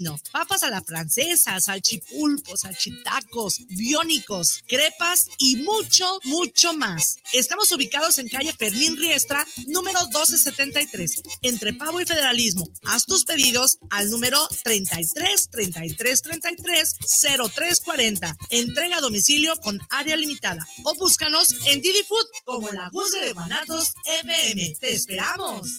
No, papas a la francesa, salchipulpos, salchitacos, biónicos, crepas y mucho, mucho más. Estamos ubicados en calle Fermín Riestra, número 1273, entre Pavo y Federalismo. Haz tus pedidos al número 33 33 33 0340. Entrega a domicilio con área limitada. O búscanos en Didi Food como la Busca de Guanatos MM. ¡Te esperamos!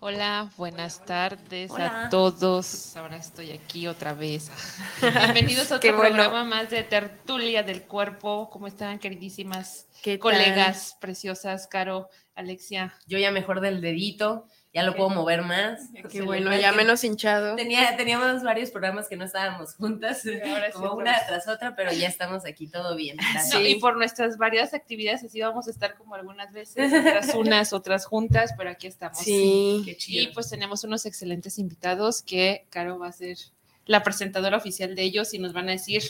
Hola, buenas tardes a todos. Ahora estoy aquí otra vez. Bienvenidos a otro programa más de Tertulia del Cuerpo. ¿Cómo están, queridísimas colegas preciosas? Caro, Alexia. Yo ya mejor del dedito ya lo puedo mover más. Qué bueno, ya menos hinchado. Tenía, teníamos varios programas que no estábamos juntas, como una tras otra, pero ya estamos aquí, todo bien. y por nuestras varias actividades así vamos a estar como algunas veces, otras unas, otras juntas, pero aquí estamos. Sí. Qué chido. Y pues tenemos unos excelentes invitados que Caro va a ser la presentadora oficial de ellos y nos van a decir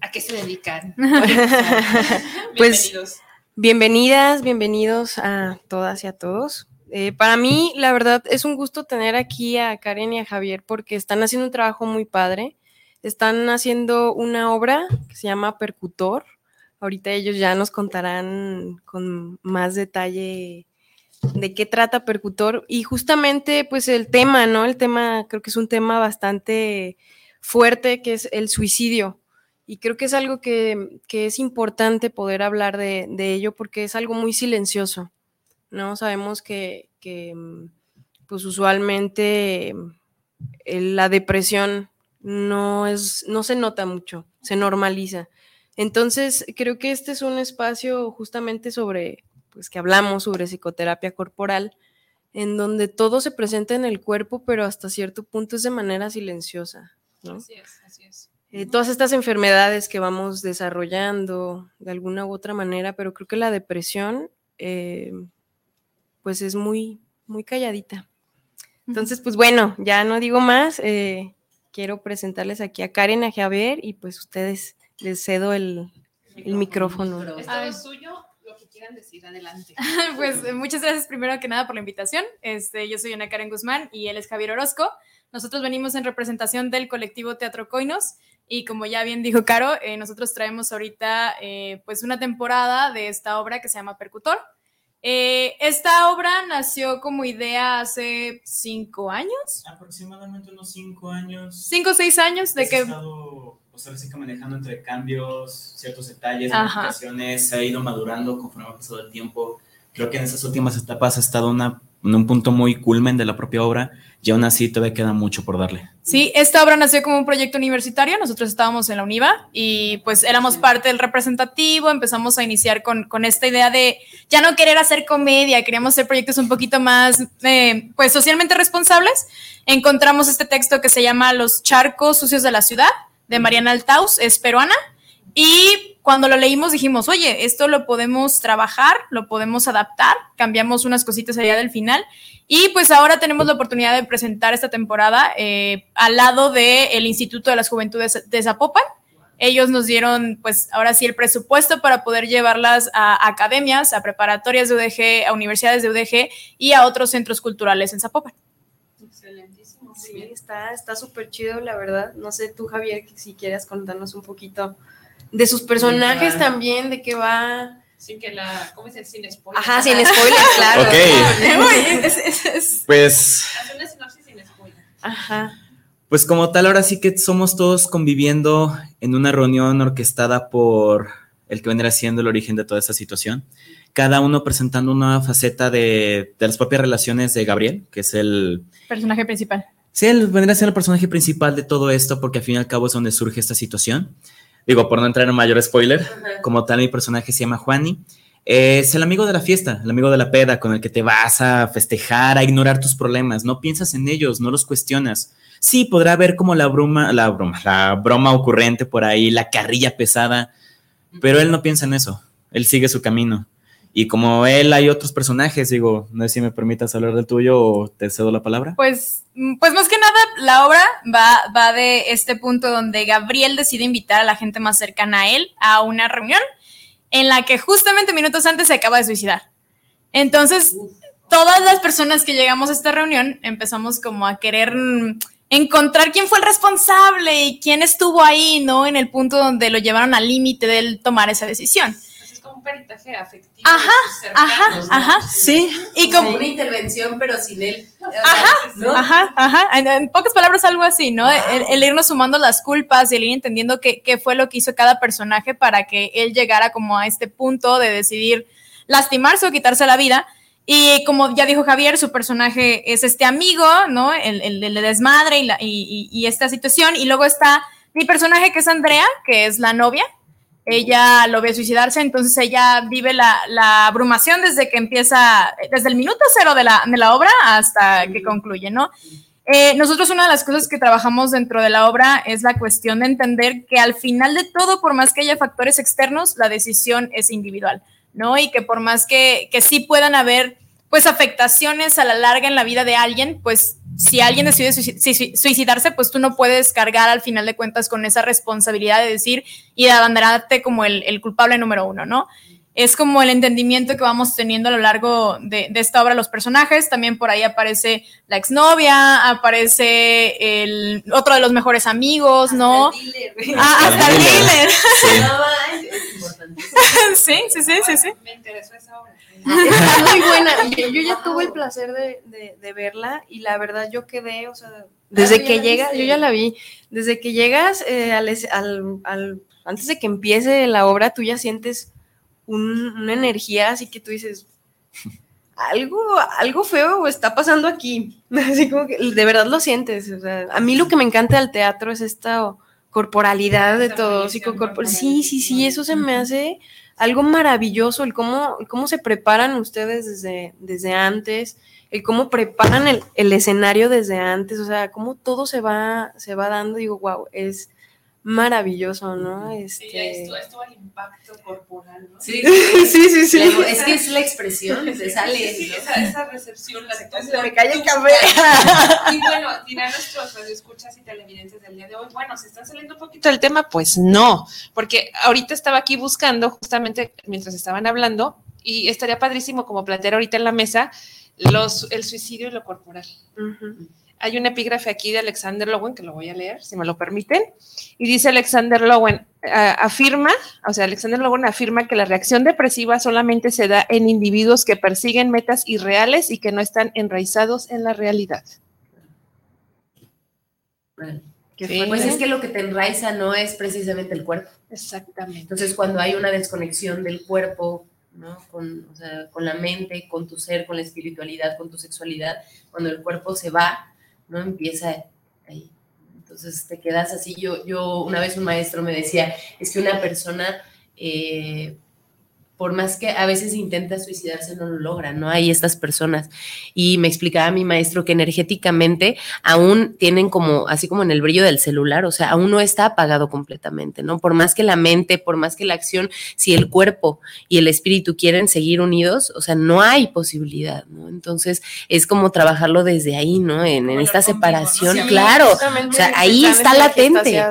a qué se dedican. pues, Bienvenidos. Bienvenidas, bienvenidos a todas y a todos. Eh, para mí, la verdad, es un gusto tener aquí a Karen y a Javier porque están haciendo un trabajo muy padre. Están haciendo una obra que se llama Percutor. Ahorita ellos ya nos contarán con más detalle de qué trata Percutor. Y justamente, pues el tema, ¿no? El tema creo que es un tema bastante fuerte, que es el suicidio. Y creo que es algo que, es importante poder hablar de ello porque es algo muy silencioso. ¿No? Sabemos que, mm, pues usualmente la depresión no es, no se nota mucho, se normaliza. Entonces, creo que este es un espacio justamente sobre, pues que hablamos sobre psicoterapia corporal, en donde todo se presenta en el cuerpo, pero hasta cierto punto es de manera silenciosa. Así es, así es. Eh, todas estas enfermedades que vamos desarrollando de alguna u otra manera, pero creo que la depresión eh, pues es muy, muy calladita. Entonces, pues bueno, ya no digo más. Eh, quiero presentarles aquí a Karen, a Javier y pues ustedes les cedo el, micrófono. Es todo suyo, lo que quieran decir, adelante. pues eh, muchas gracias primero que nada por la invitación. Este, yo soy Ana Karen Guzmán y él es Javier Orozco. Nosotros venimos en representación del colectivo Teatro Coinos y como ya bien dijo Caro, eh, nosotros traemos ahorita pues una temporada de esta obra que se llama Percutor. Eh, esta obra nació como idea hace cinco años. Aproximadamente unos cinco años. Cinco o seis años de que... Estado, pues ahora sí que manejando entre cambios, ciertos detalles, modificaciones, se ha ido madurando conforme ha pasado el tiempo. Creo que en esas últimas etapas ha estado una en un punto muy culmen de la propia obra y aún así todavía queda mucho por darle. Sí, esta obra nació como un proyecto universitario, nosotros estábamos en la UNIVA y pues éramos parte del representativo, empezamos a iniciar con, con esta idea de ya no querer hacer comedia, queríamos hacer proyectos un poquito más eh, pues socialmente responsables. Encontramos este texto que se llama Los charcos sucios de la ciudad, de Mariana Altaus, es peruana, y cuando lo leímos dijimos, oye, esto lo podemos trabajar, lo podemos adaptar, cambiamos unas cositas allá del final y pues ahora tenemos la oportunidad de presentar esta temporada eh, al lado del Instituto de las Juventudes de Zapopan. ellos nos dieron, pues ahora sí, el presupuesto para poder llevarlas a academias, a preparatorias de UDG, a universidades de UDG y a otros centros culturales en Zapopan. Excelentísimo. Sí, está súper chido, la verdad. No sé tú, Javier, si quieres contarnos un poquito de sus personajes también, de qué va. Sin que la, ¿cómo dice? Sin spoilers. Ajá, sin spoilers, claro. Ok. pues. una sinopsis sin spoilers. Ajá. Pues como tal, ahora sí que somos todos conviviendo en una reunión orquestada por el que vendrá siendo el origen de toda esta situación. Cada uno presentando una faceta de, las propias relaciones de Gabriel, que es el... Personaje principal. Sí, él vendrá siendo el personaje principal de todo esto, porque al fin y al cabo es donde surge esta situación. Digo, por no entrar en mayor spoiler, como tal, mi personaje se llama Juani. Es el amigo de la fiesta, el amigo de la peda, con el que te vas a festejar, a ignorar tus problemas. No piensas en ellos, no los cuestionas sí podrá haber como la broma, la broma, la broma ocurrente por ahí, la carrilla pesada, pero él no piensa en eso, él sigue su camino. Y como él hay otros personajes, digo, no sé si me permitas hablar del tuyo o te cedo la palabra. Pues, mm, pues más que nada, la obra va, va de este punto donde Gabriel decide invitar a la gente más cercana a él a una reunión en la que justamente minutos antes se acaba de suicidar. Entonces, todas las personas que llegamos a esta reunión empezamos como a querer mm, encontrar quién fue el responsable y quién estuvo ahí, ¿no? En el punto donde lo llevaron al límite de él tomar esa decisión. Un peritaje afectivo. Ajá, ajá, ajá, sí. Y como una intervención, pero sin él. Ajá, ajá, ajá. En, pocas palabras, algo así, ¿no? El, irnos sumando las culpas y el ir entendiendo qué, qué fue lo que hizo cada personaje para que él llegara como a este punto de decidir lastimarse o quitarse la vida y como ya dijo Javier, su personaje es este amigo, ¿no? El, el, desmadre y, la, y, y, esta situación. Y luego está mi personaje que es Andrea, que es la novia. Ella lo ve suicidarse, entonces ella vive la, la abrumación desde que empieza, desde el minuto cero de la, de la obra hasta que concluye, ¿no? Eh, nosotros una de las cosas que trabajamos dentro de la obra es la cuestión de entender que al final de todo, por más que haya factores externos, la decisión es individual. ¿no? Y que por más que, que sí puedan haber pues afectaciones a la larga en la vida de alguien, pues si alguien decide suicidarse, pues tú no puedes cargar al final de cuentas con esa responsabilidad de decir y de abanderarte como el, el culpable número uno, ¿no? Es como el entendimiento que vamos teniendo a lo largo de, de, esta obra los personajes. También por ahí aparece la exnovia, aparece el otro de los mejores amigos, ¿no? Ah, hasta el dealer. Sí, sí, sí, sí, sí. Me interesó esa obra. Está muy buena. Yo, ya tuve el placer de, de, de, verla y la verdad yo quedé, o sea, desde que llega, yo ya la vi, desde que llegas eh, al, al, al, antes de que empiece la obra, tú ya sientes una energía así que tú dices, algo, algo feo está pasando aquí. Así como que de verdad lo sientes. a mí lo que me encanta del teatro es esta corporalidad de todo. Sí, sí, sí, eso se me hace algo maravilloso, el cómo, cómo se preparan ustedes desde, desde antes, el cómo preparan el, el, escenario desde antes, o sea, cómo todo se va, se va dando, digo, wow, es, maravilloso, ¿no? Este... Sí, esto, esto el impacto corporal, ¿no? Sí, sí, sí. sí, es que es la expresión, se sale. Sí, esa, esa, recepción, la Se me cae el café. Y bueno, dirán nuestros escuchas y televidentes del día de hoy, bueno, ¿se está saliendo un poquito del tema? Pues no, porque ahorita estaba aquí buscando, justamente mientras estaban hablando, y estaría padrísimo como plantear ahorita en la mesa los, el suicidio y lo corporal. Uh hay un epígrafe aquí de Alexander Lowen, que lo voy a leer, si me lo permiten, y dice Alexander Lowen, eh, afirma, o sea, Alexander Lowen afirma que la reacción depresiva solamente se da en individuos que persiguen metas irreales y que no están enraizados en la realidad. Pues es que lo que te enraiza no es precisamente el cuerpo. Exactamente. Entonces, cuando hay una desconexión del cuerpo, ¿no? Con, o sea, con la mente, con tu ser, con la espiritualidad, con tu sexualidad, cuando el cuerpo se va, ¿no? Empieza ahí. Entonces te quedas así. Yo, yo una vez un maestro me decía, es que una persona eh, por más que a veces intenta suicidarse, no lo logra, ¿no? Hay estas personas. Y me explicaba mi maestro que energéticamente aún tienen como, así como en el brillo del celular, o sea, aún no está apagado completamente, ¿no? Por más que la mente, por más que la acción, si el cuerpo y el espíritu quieren seguir unidos, o sea, no hay posibilidad, ¿no? Entonces, es como trabajarlo desde ahí, ¿no? En, esta separación, claro. O sea, ahí está latente.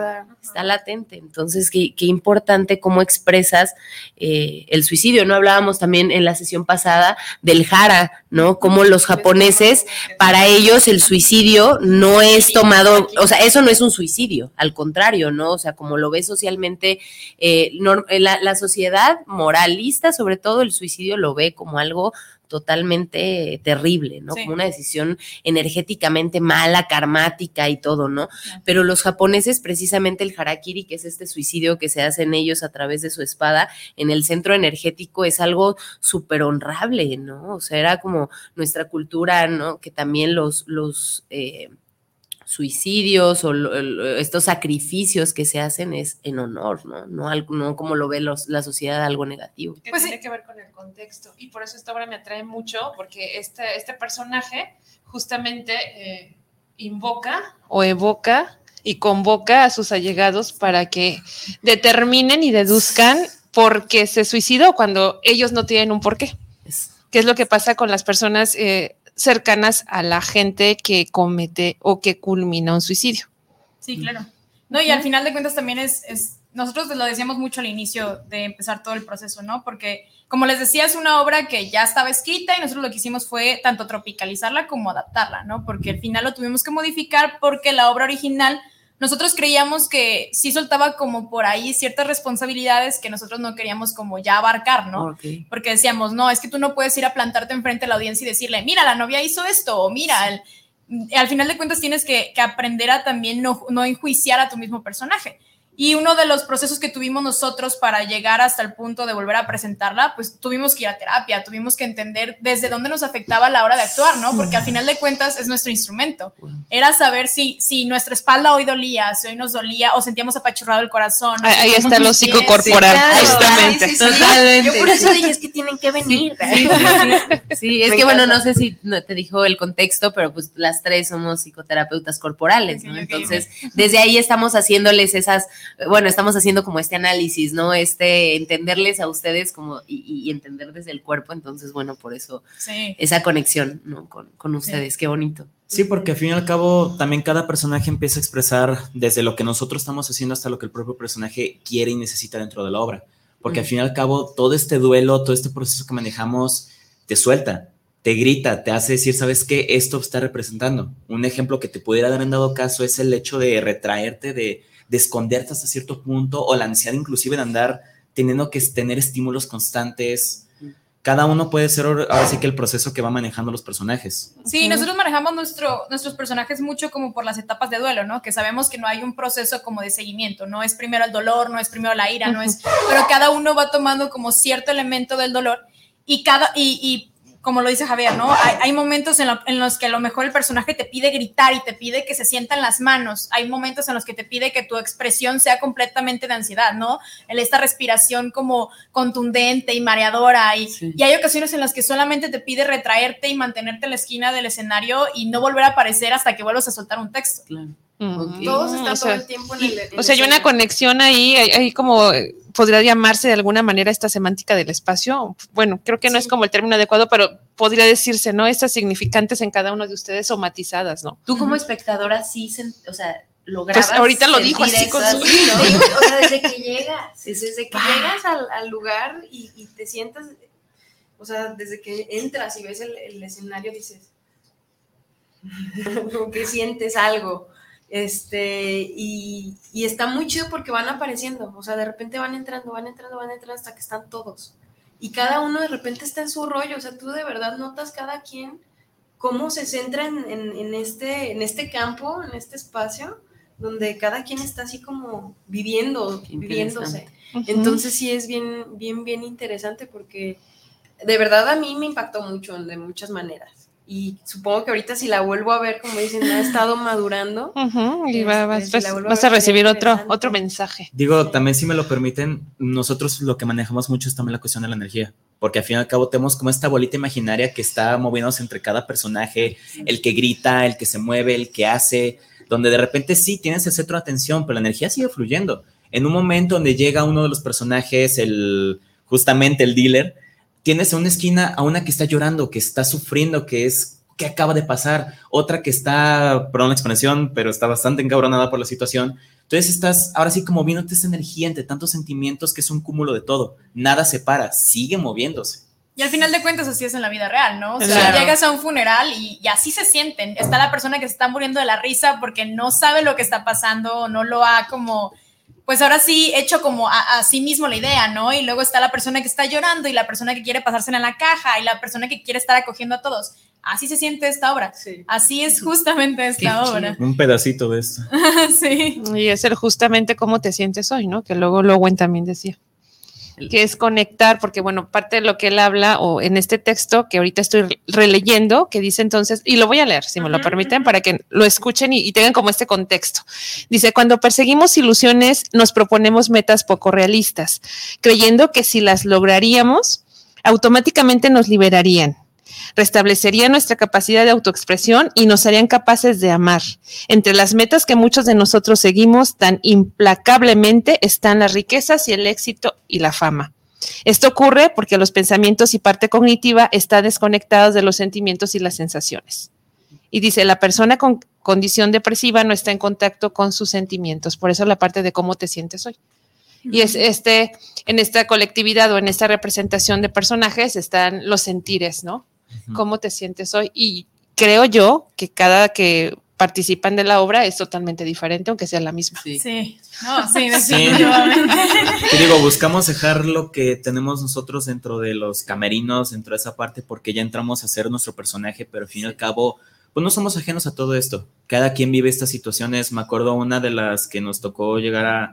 Está latente. Entonces, qué, importante cómo expresas eh, el suicidio. No hablábamos también en la sesión pasada del jara, ¿no? Como los japoneses, para ellos el suicidio no es tomado, o sea, eso no es un suicidio, al contrario, ¿no? O sea, como lo ve socialmente, eh, la, la sociedad moralista, sobre todo el suicidio lo ve como algo totalmente terrible, ¿no? Como una decisión energéticamente mala, karmática y todo, ¿no? Pero los japoneses, precisamente el harakiri, que es este suicidio que se hace en ellos a través de su espada, en el centro energético es algo súper honrable, ¿no? O sea, era como nuestra cultura, ¿no? Que también los, los, eh, suicidios o estos sacrificios que se hacen es en honor, ¿no? No, algo, no como lo ve la sociedad algo negativo. Que pues tiene que ver con el contexto. Y por eso esta obra me atrae mucho, porque este, este personaje justamente eh, invoca o evoca y convoca a sus allegados para que determinen y deduzcan por qué se suicidó cuando ellos no tienen un porqué. ¿Qué es lo que pasa con las personas eh, cercanas a la gente que comete o que culmina un suicidio. Sí, claro. No, y al final de cuentas también es, es, nosotros lo decíamos mucho al inicio de empezar todo el proceso, ¿no? Porque, como les decía, es una obra que ya estaba escrita y nosotros lo que hicimos fue tanto tropicalizarla como adaptarla, ¿no? Porque al final lo tuvimos que modificar porque la obra original nosotros creíamos que sí soltaba como por ahí ciertas responsabilidades que nosotros no queríamos como ya abarcar, ¿no? Porque decíamos, no, es que tú no puedes ir a plantarte enfrente a la audiencia y decirle, mira, la novia hizo esto, o mira, al final de cuentas tienes que, aprender a también no, no enjuiciar a tu mismo personaje. Y uno de los procesos que tuvimos nosotros para llegar hasta el punto de volver a presentarla, pues tuvimos que ir a terapia, tuvimos que entender desde dónde nos afectaba a la hora de actuar, ¿no? Porque al final de cuentas es nuestro instrumento. Era saber si, si nuestra espalda hoy dolía, si hoy nos dolía o sentíamos apachurrado el corazón. Ahí, está lo psicocorporal, justamente. Totalmente. Yo por eso dije, es que tienen que venir. Sí, es que bueno, no sé si te dijo el contexto, pero pues las tres somos psicoterapeutas corporales, ¿no? Entonces, desde ahí estamos haciéndoles esas bueno, estamos haciendo como este análisis, ¿no? Este, entenderles a ustedes como y, entender desde el cuerpo, entonces, bueno, por eso esa conexión, ¿no? Con, ustedes, qué bonito. Sí, porque al fin y al cabo también cada personaje empieza a expresar desde lo que nosotros estamos haciendo hasta lo que el propio personaje quiere y necesita dentro de la obra. Porque al fin y al cabo todo este duelo, todo este proceso que manejamos te suelta, te grita, te hace decir, ¿sabes qué? Esto está representando. Un ejemplo que te pudiera dar en dado caso es el hecho de retraerte, de de esconderte hasta cierto punto o la ansiedad inclusive de andar teniendo que tener estímulos constantes. Cada uno puede ser ahora sí que el proceso que va manejando los personajes. Sí, nosotros manejamos nuestro, nuestros personajes mucho como por las etapas de duelo, ¿no? Que sabemos que no hay un proceso como de seguimiento, no es primero el dolor, no es primero la ira, no es, pero cada uno va tomando como cierto elemento del dolor y cada, y, y como lo dice Javier, ¿no? Hay, momentos en, los que a lo mejor el personaje te pide gritar y te pide que se sientan las manos. Hay momentos en los que te pide que tu expresión sea completamente de ansiedad, ¿no? En esta respiración como contundente y mareadora. Y, y hay ocasiones en las que solamente te pide retraerte y mantenerte en la esquina del escenario y no volver a aparecer hasta que vuelvas a soltar un texto. Claro. Todos están todo el tiempo en el. o sea, hay una conexión ahí, hay, como podría llamarse de alguna manera esta semántica del espacio. Bueno, creo que no es como el término adecuado, pero podría decirse, ¿no? Estas significantes en cada uno de ustedes somatizadas, ¿no? Tú como espectadora sí, o sea, lo pues ahorita lo dijo así con su... O sea, desde que llegas, desde que llegas al, lugar y, te sientas, o sea, desde que entras y ves el, el escenario dices, como que sientes algo. Este, y, está muy chido porque van apareciendo, o sea, de repente van entrando, van entrando, van entrando hasta que están todos. Y cada uno de repente está en su rollo, o sea, tú de verdad notas cada quien cómo se centra en, este, en este campo, en este espacio, donde cada quien está así como viviendo, viviéndose. Entonces sí es bien, bien, bien interesante porque de verdad a mí me impactó mucho de muchas maneras y supongo que ahorita si la vuelvo a ver, como dicen, ha estado madurando. y este, vas, a, recibir otro, otro mensaje. Digo, también si me lo permiten, nosotros lo que manejamos mucho es también la cuestión de la energía, porque al fin y al cabo tenemos como esta bolita imaginaria que está moviéndose entre cada personaje, el que grita, el que se mueve, el que hace, donde de repente sí tienes el centro de atención, pero la energía sigue fluyendo. En un momento donde llega uno de los personajes, el justamente el dealer, tienes en una esquina a una que está llorando, que está sufriendo, que es ¿qué acaba de pasar? Otra que está, perdón la expresión, pero está bastante encabronada por la situación. Entonces estás ahora sí como viéndote esta energía entre tantos sentimientos que es un cúmulo de todo. Nada se para, sigue moviéndose. Y al final de cuentas así es en la vida real, ¿no? O sea, llegas a un funeral y, así se sienten. Está la persona que se está muriendo de la risa porque no sabe lo que está pasando, no lo ha como, pues ahora sí hecho como a, sí mismo la idea, ¿no? Y luego está la persona que está llorando y la persona que quiere pasársela en la caja y la persona que quiere estar acogiendo a todos. Así se siente esta obra. Así es justamente esta obra. Un pedacito de esto. sí. Y es el justamente cómo te sientes hoy, ¿no? Que luego Lowen también decía que es conectar, porque bueno, parte de lo que él habla, o en este texto que ahorita estoy releyendo, que dice entonces, y lo voy a leer, si me lo permiten, para que lo escuchen y, tengan como este contexto. Dice, cuando perseguimos ilusiones, nos proponemos metas poco realistas, creyendo que si las lograríamos, automáticamente nos liberarían restablecería nuestra capacidad de autoexpresión y nos harían capaces de amar. Entre las metas que muchos de nosotros seguimos tan implacablemente están las riquezas y el éxito y la fama. Esto ocurre porque los pensamientos y parte cognitiva están desconectados de los sentimientos y las sensaciones. Y dice, la persona con condición depresiva no está en contacto con sus sentimientos, por eso la parte de cómo te sientes hoy. Y es este, en esta colectividad o en esta representación de personajes están los sentires, ¿no? Cómo te sientes hoy. Y creo yo que cada que participan de la obra es totalmente diferente, aunque sea la misma. Sí, sí. No, sí, definitivamente. digo, buscamos dejar lo que tenemos nosotros dentro de los camerinos, dentro de esa parte, porque ya entramos a ser nuestro personaje, pero al fin y al cabo, pues no somos ajenos a todo esto. Cada quien vive estas situaciones. Me acuerdo una de las que nos tocó llegar a,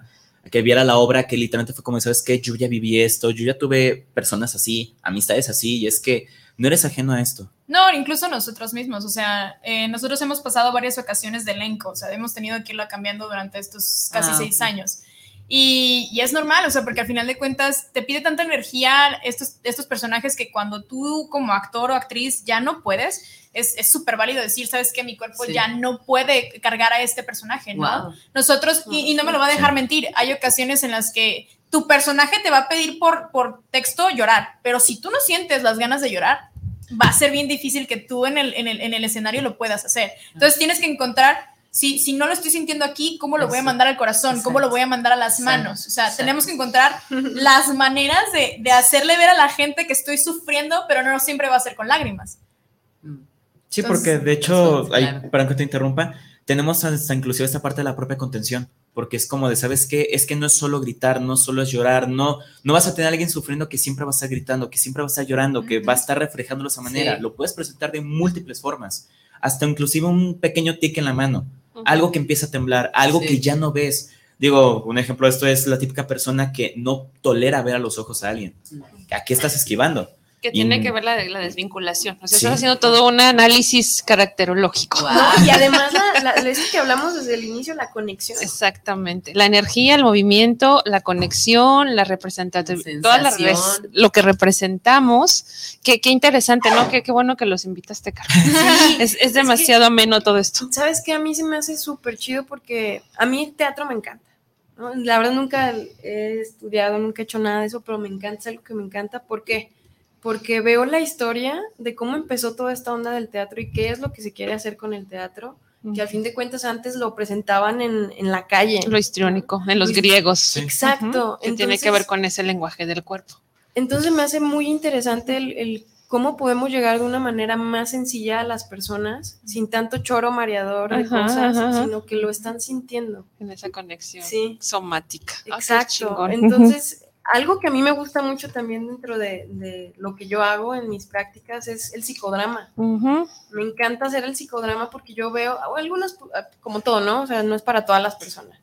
a que viera la obra, que literalmente fue como, ¿sabes qué? Yo ya viví esto, yo ya tuve personas así, amistades así, y es que no eres ajeno a esto. No, incluso nosotros mismos, o sea, eh, nosotros hemos pasado varias ocasiones de elenco, o sea, hemos tenido que irla cambiando durante estos casi ah, seis años. Y, y, es normal, o sea, porque al final de cuentas te pide tanta energía estos, estos personajes que cuando tú como actor o actriz ya no puedes, es súper válido decir, sabes que mi cuerpo ya no puede cargar a este personaje, ¿no? Nosotros, y, y, no me lo va a dejar mentir, hay ocasiones en las que tu personaje te va a pedir por, por texto llorar, pero si tú no sientes las ganas de llorar, va a ser bien difícil que tú en el, en el, en el escenario lo puedas hacer. Entonces tienes que encontrar, si, si no lo estoy sintiendo aquí, ¿cómo lo voy a mandar al corazón? ¿Cómo lo voy a mandar a las manos? O sea, tenemos que encontrar las maneras de, de, hacerle ver a la gente que estoy sufriendo, pero no siempre va a ser con lágrimas. Sí, porque de hecho, para que te interrumpa, tenemos hasta inclusive esta parte de la propia contención porque es como de, ¿sabes qué? Es que no es solo gritar, no solo es llorar, no, no vas a tener a alguien sufriendo que siempre va a estar gritando, que siempre va a estar llorando, que va a estar reflejándolo de esa manera. Lo puedes presentar de múltiples formas, hasta inclusive un pequeño tic en la mano, algo que empieza a temblar, algo que ya no ves. Digo, un ejemplo de esto es la típica persona que no tolera ver a los ojos a alguien. ¿A qué estás esquivando? Que tiene que ver la, la desvinculación. O sea, estás haciendo todo un análisis caracterológico. y además, la, que hablamos desde el inicio, la conexión. Exactamente. La energía, el movimiento, la conexión, la representación, toda la lo que representamos. Qué, qué interesante, ¿no? Qué, qué, bueno que los invitaste, Carlos. es, es, demasiado ameno todo esto. ¿Sabes qué? A mí se me hace súper chido porque a mí el teatro me encanta. La verdad nunca he estudiado, nunca he hecho nada de eso, pero me encanta, es algo que me encanta. ¿Por qué? Porque veo la historia de cómo empezó toda esta onda del teatro y qué es lo que se quiere hacer con el teatro, que al fin de cuentas antes lo presentaban en, la calle. Lo histriónico, en los griegos. Exacto. que tiene que ver con ese lenguaje del cuerpo. Entonces me hace muy interesante el, cómo podemos llegar de una manera más sencilla a las personas, sin tanto choro mareador de cosas, sino que lo están sintiendo. En esa conexión somática. Ah, Exacto. Entonces algo que a mí me gusta mucho también dentro de, lo que yo hago en mis prácticas es el psicodrama. Me encanta hacer el psicodrama porque yo veo, algunas, como todo, ¿no? O sea, no es para todas las personas.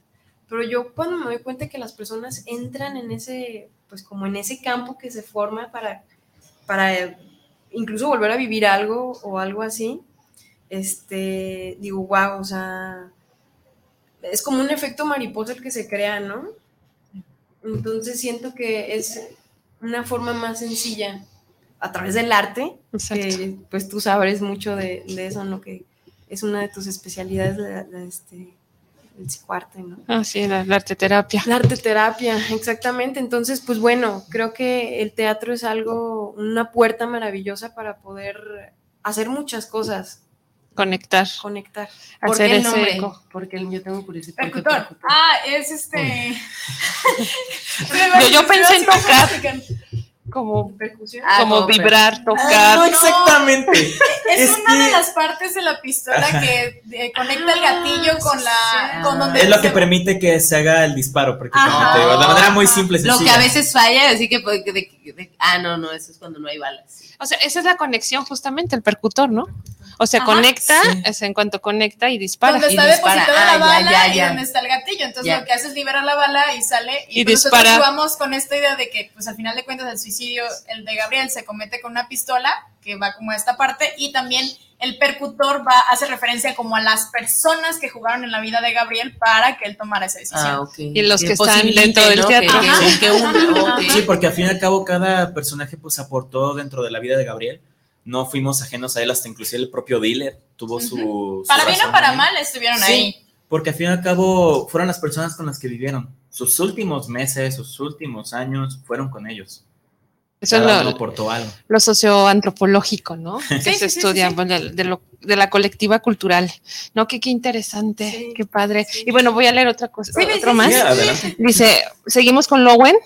Pero yo cuando me doy cuenta que las personas entran en ese, pues como en ese campo que se forma para, para incluso volver a vivir algo o algo así, este, digo, wow, o sea, es como un efecto mariposa el que se crea, ¿no? Entonces siento que es una forma más sencilla a través del arte, que pues tú sabes mucho de, eso, ¿no? Que es una de tus especialidades de, este, el psicoarte, ¿no? Ah, sí, la, arte terapia. La arte terapia, exactamente. Entonces, pues bueno, creo que el teatro es algo, una puerta maravillosa para poder hacer muchas cosas. Conectar. Conectar. Hacer qué el nombre? Porque yo tengo curiosidad. Percutor. Ah, es este. yo, yo pensé en tocar como percusión, ah, como vibrar, tocar. no exactamente. es, una de las partes de la pistola que eh, conecta el gatillo con la con donde es lo que permite que se haga el disparo prácticamente, de manera muy simple. Lo que a veces falla, así que ah no no eso es cuando no hay balas. O sea, esa es la conexión justamente el percutor, ¿no? O sea, conecta, es en cuanto conecta y dispara. Donde está depositada la ah, bala y donde está el gatillo. Entonces lo que hace es liberar la bala y sale. Y, y dispara. Nosotros jugamos con esta idea de que, pues al final de cuentas, el suicidio, el de Gabriel, se comete con una pistola que va como a esta parte y también el percutor va, hace referencia como a las personas que jugaron en la vida de Gabriel para que él tomara esa decisión. Ah, Y los que están dentro del teatro. Sí, porque al fin y al cabo cada personaje pues aportó dentro de la vida de Gabriel no fuimos ajenos a él, hasta inclusive el propio dealer tuvo su, Para bien o para mal estuvieron ahí. Porque al fin y al cabo fueron las personas con las que vivieron. Sus últimos meses, sus últimos años fueron con ellos. Eso es lo, lo socioantropológico, ¿no? que se estudia de, la colectiva cultural. ¿No? Qué, qué interesante, qué padre. Y bueno, voy a leer otra cosa, otro más. Dice, seguimos con Lowen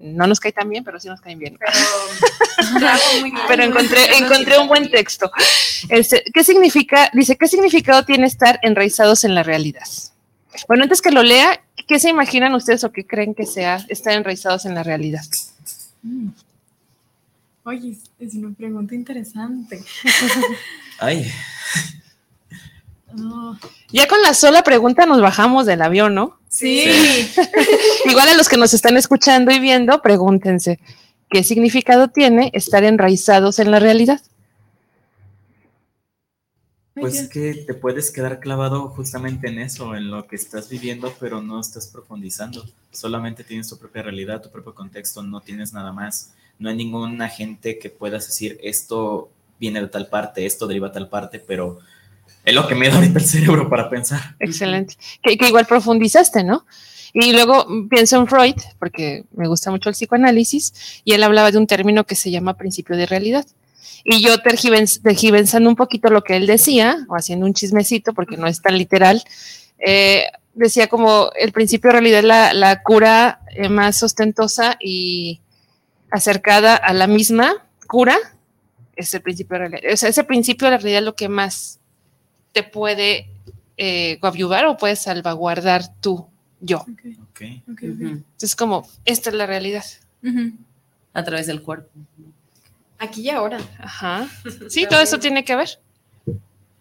no nos cae tan bien, pero sí nos caen bien. Pero, encontré, encontré un buen texto. Este, ¿Qué significa? Dice, ¿qué significado tiene estar enraizados en la realidad? Bueno, antes que lo lea, ¿qué se imaginan ustedes o qué creen que sea estar enraizados en la realidad? Mm. Oye, es una pregunta interesante. Ay. Ya con la sola pregunta nos bajamos del avión, ¿no? Sí. Igual a los que nos están escuchando y viendo, pregúntense, ¿qué significado tiene estar enraizados en la realidad? Pues que te puedes quedar clavado justamente en eso, en lo que estás viviendo, pero no estás profundizando. Solamente tienes tu propia realidad, tu propio contexto, no tienes nada más. No hay ningún agente que puedas decir esto viene de tal parte, esto deriva de tal parte, pero es lo que me da ahorita el cerebro para pensar. Excelente. Que, igual profundizaste, ¿no? Y luego pienso en Freud, porque me gusta mucho el psicoanálisis, y él hablaba de un término que se llama principio de realidad. Y yo tergiversando un poquito lo que él decía, o haciendo un chismecito, porque no es tan literal, eh, decía como el principio de realidad es la, cura eh, más ostentosa y acercada a la misma cura, es el principio de realidad. O sea, ese principio de la realidad es lo que más te puede eh, o puedes salvaguardar tú, yo. Okay. Entonces, como, esta es la realidad. A través del cuerpo. Aquí y ahora. Ajá. Sí, todo eso tiene que ver.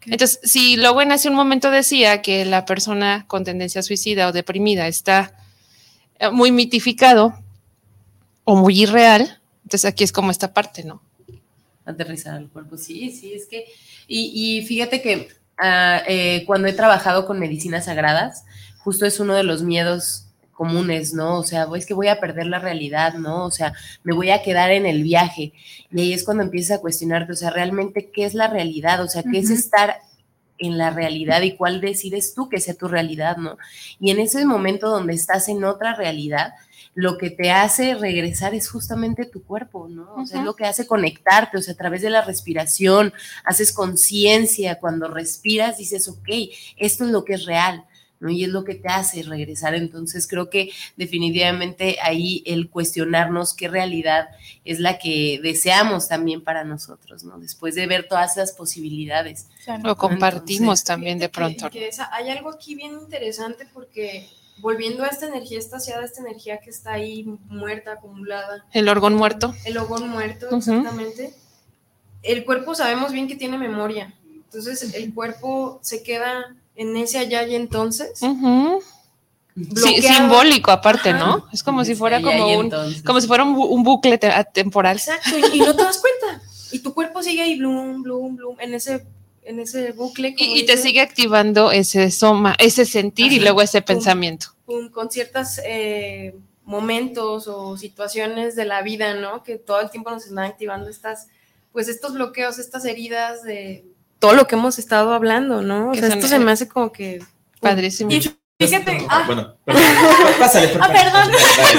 Entonces, si Lowen hace un momento decía que la persona con tendencia suicida o deprimida está eh, muy mitificado o muy irreal, entonces aquí es como esta parte, ¿no? Aterrizar el cuerpo, sí, sí, es que, y, y fíjate que Ah, eh, cuando he trabajado con medicinas sagradas, justo es uno de los miedos comunes, ¿no? O sea, es que voy a perder la realidad, ¿no? O sea, me voy a quedar en el viaje. Y ahí es cuando empiezas a cuestionarte, o sea, realmente, ¿qué es la realidad? O sea, ¿qué es estar en la realidad y cuál decides tú que sea tu realidad, ¿no? Y en ese momento donde estás en otra realidad, lo que te hace regresar es justamente tu cuerpo, ¿no? O sea, es lo que hace conectarte, o sea, a través de la respiración, haces conciencia, cuando respiras dices, ok, esto es lo que es real. ¿no? Y es lo que te hace regresar. Entonces creo que definitivamente ahí el cuestionarnos qué realidad es la que deseamos también para nosotros, ¿no? Después de ver todas esas posibilidades. Lo compartimos también de pronto. hay algo aquí bien interesante porque volviendo a esta energía estaciada, esta energía que está ahí muerta, acumulada. El órgano muerto. El órgano muerto, exactamente. El cuerpo sabemos bien que tiene memoria. Entonces el cuerpo se queda en ese allá y entonces. Sí, simbólico aparte, ¿no? Es como si fuera como un, como si fuera un, bucle temporal. Exacto, y, no te das cuenta. Y tu cuerpo sigue ahí, bloom, bloom, bloom, en ese en ese bucle. Y, te sigue activando ese soma, ese sentir y luego ese pensamiento. con ciertos eh, momentos o situaciones de la vida, ¿no? Que todo el tiempo nos están activando estas, pues estos bloqueos, estas heridas de todo lo que hemos estado hablando, ¿no? O sea, esto se me hace como que... Padrísimo. Y Fíjate, ah, bueno, pásale, ah, perdón.